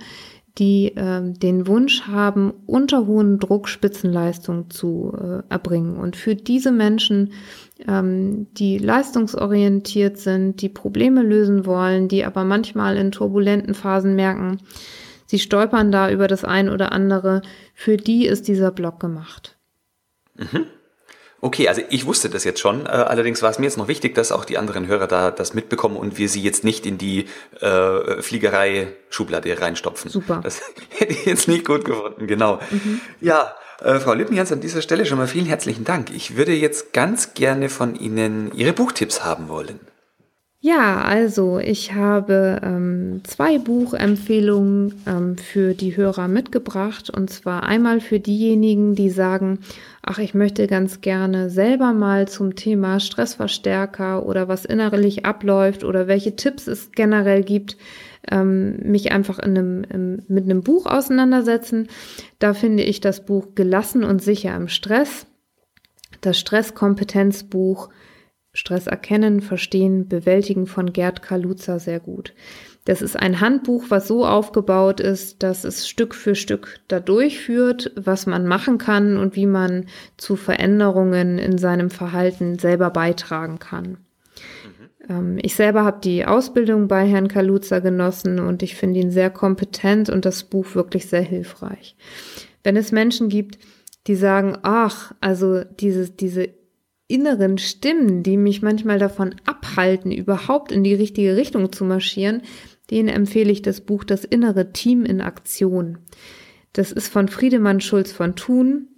die äh, den Wunsch haben, unter hohen Druck Spitzenleistung zu äh, erbringen. Und für diese Menschen, ähm, die leistungsorientiert sind, die Probleme lösen wollen, die aber manchmal in turbulenten Phasen merken, sie stolpern da über das ein oder andere. Für die ist dieser Blog gemacht. Mhm. Okay, also ich wusste das jetzt schon. Äh, allerdings war es mir jetzt noch wichtig, dass auch die anderen Hörer da das mitbekommen und wir sie jetzt nicht in die äh, Fliegerei-Schublade reinstopfen. Super. Das hätte ich jetzt nicht gut gefunden, genau. Mhm. Ja, äh, Frau Lippenjans, an dieser Stelle schon mal vielen herzlichen Dank. Ich würde jetzt ganz gerne von Ihnen Ihre Buchtipps haben wollen. Ja, also ich habe ähm, zwei Buchempfehlungen ähm, für die Hörer mitgebracht. Und zwar einmal für diejenigen, die sagen, ach, ich möchte ganz gerne selber mal zum Thema Stressverstärker oder was innerlich abläuft oder welche Tipps es generell gibt, ähm, mich einfach in einem, im, mit einem Buch auseinandersetzen. Da finde ich das Buch Gelassen und sicher im Stress. Das Stresskompetenzbuch Stress erkennen, verstehen, bewältigen von Gerd Kaluza sehr gut. Das ist ein Handbuch, was so aufgebaut ist, dass es Stück für Stück da durchführt, was man machen kann und wie man zu Veränderungen in seinem Verhalten selber beitragen kann. Mhm. Ich selber habe die Ausbildung bei Herrn Kaluza genossen und ich finde ihn sehr kompetent und das Buch wirklich sehr hilfreich. Wenn es Menschen gibt, die sagen, ach, also diese, diese inneren Stimmen, die mich manchmal davon abhalten, überhaupt in die richtige Richtung zu marschieren, denen empfehle ich das Buch Das innere Team in Aktion. Das ist von Friedemann Schulz von Thun,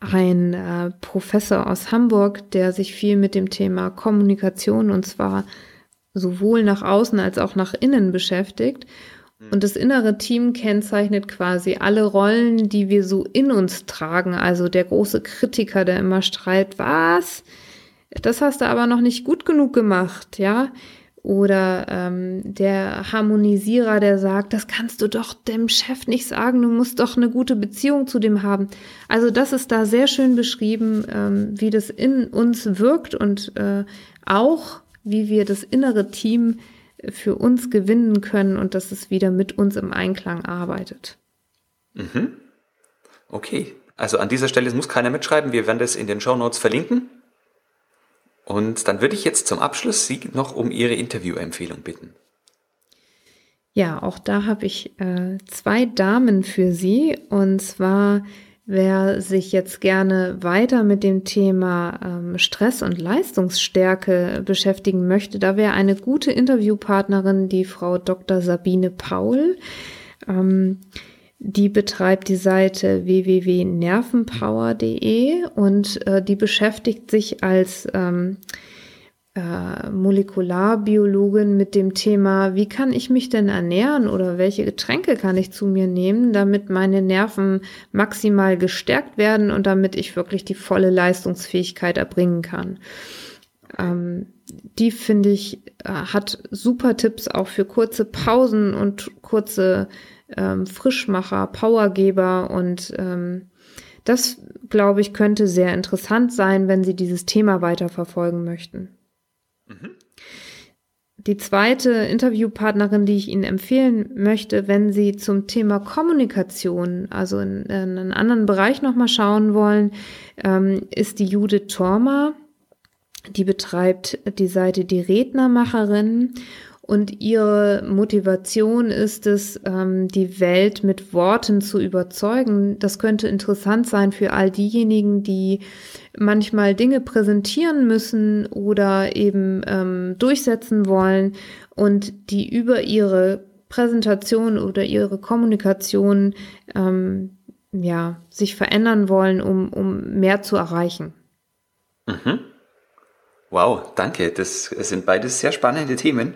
ein äh, Professor aus Hamburg, der sich viel mit dem Thema Kommunikation und zwar sowohl nach außen als auch nach innen beschäftigt. Und das innere Team kennzeichnet quasi alle Rollen, die wir so in uns tragen. Also der große Kritiker, der immer streit, was? Das hast du aber noch nicht gut genug gemacht, ja? Oder ähm, der Harmonisierer, der sagt, das kannst du doch dem Chef nicht sagen, du musst doch eine gute Beziehung zu dem haben. Also das ist da sehr schön beschrieben, ähm, wie das in uns wirkt und äh, auch, wie wir das innere Team für uns gewinnen können und dass es wieder mit uns im Einklang arbeitet. Mhm. Okay, also an dieser Stelle muss keiner mitschreiben. Wir werden das in den Show Notes verlinken. Und dann würde ich jetzt zum Abschluss Sie noch um Ihre Interviewempfehlung bitten. Ja, auch da habe ich äh, zwei Damen für Sie. Und zwar Wer sich jetzt gerne weiter mit dem Thema ähm, Stress und Leistungsstärke beschäftigen möchte, da wäre eine gute Interviewpartnerin die Frau Dr. Sabine Paul. Ähm, die betreibt die Seite www.nervenpower.de und äh, die beschäftigt sich als ähm, äh, Molekularbiologin mit dem Thema, wie kann ich mich denn ernähren oder welche Getränke kann ich zu mir nehmen, damit meine Nerven maximal gestärkt werden und damit ich wirklich die volle Leistungsfähigkeit erbringen kann. Ähm, die finde ich, äh, hat super Tipps auch für kurze Pausen und kurze ähm, Frischmacher, Powergeber und ähm, das, glaube ich, könnte sehr interessant sein, wenn Sie dieses Thema weiterverfolgen möchten. Mhm. Die zweite Interviewpartnerin, die ich Ihnen empfehlen möchte, wenn Sie zum Thema Kommunikation, also in, in einen anderen Bereich nochmal schauen wollen, ähm, ist die Judith Torma. Die betreibt die Seite Die Rednermacherin und ihre Motivation ist es, ähm, die Welt mit Worten zu überzeugen. Das könnte interessant sein für all diejenigen, die manchmal Dinge präsentieren müssen oder eben ähm, durchsetzen wollen und die über ihre Präsentation oder ihre Kommunikation ähm, ja, sich verändern wollen, um, um mehr zu erreichen. Mhm. Wow, danke. Das sind beides sehr spannende Themen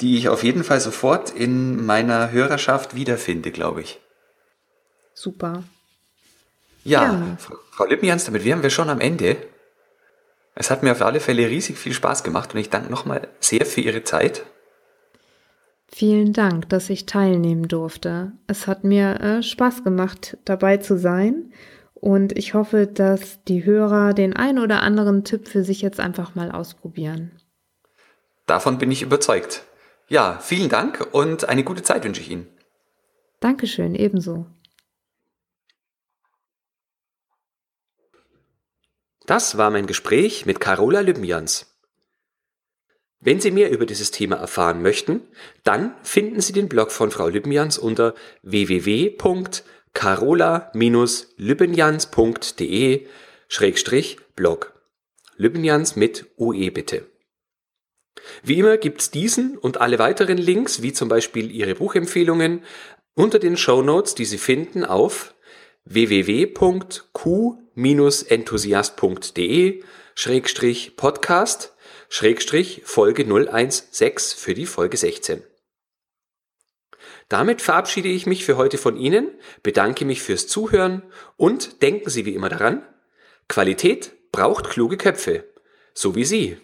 die ich auf jeden Fall sofort in meiner Hörerschaft wiederfinde, glaube ich. Super. Ja, ja. Frau Lippenjans, damit wären wir schon am Ende. Es hat mir auf alle Fälle riesig viel Spaß gemacht und ich danke nochmal sehr für Ihre Zeit. Vielen Dank, dass ich teilnehmen durfte. Es hat mir äh, Spaß gemacht, dabei zu sein. Und ich hoffe, dass die Hörer den ein oder anderen Tipp für sich jetzt einfach mal ausprobieren. Davon bin ich überzeugt. Ja, vielen Dank und eine gute Zeit wünsche ich Ihnen. Dankeschön, ebenso. Das war mein Gespräch mit Carola Lübmians. Wenn Sie mehr über dieses Thema erfahren möchten, dann finden Sie den Blog von Frau Lübbenjans unter www.carola-lübbenjans.de-blog. Lübbenjans mit UE bitte. Wie immer gibt's diesen und alle weiteren Links, wie zum Beispiel Ihre Buchempfehlungen, unter den Show Notes, die Sie finden auf www.q-enthusiast.de Schrägstrich Podcast Schrägstrich Folge 016 für die Folge 16. Damit verabschiede ich mich für heute von Ihnen, bedanke mich fürs Zuhören und denken Sie wie immer daran, Qualität braucht kluge Köpfe, so wie Sie.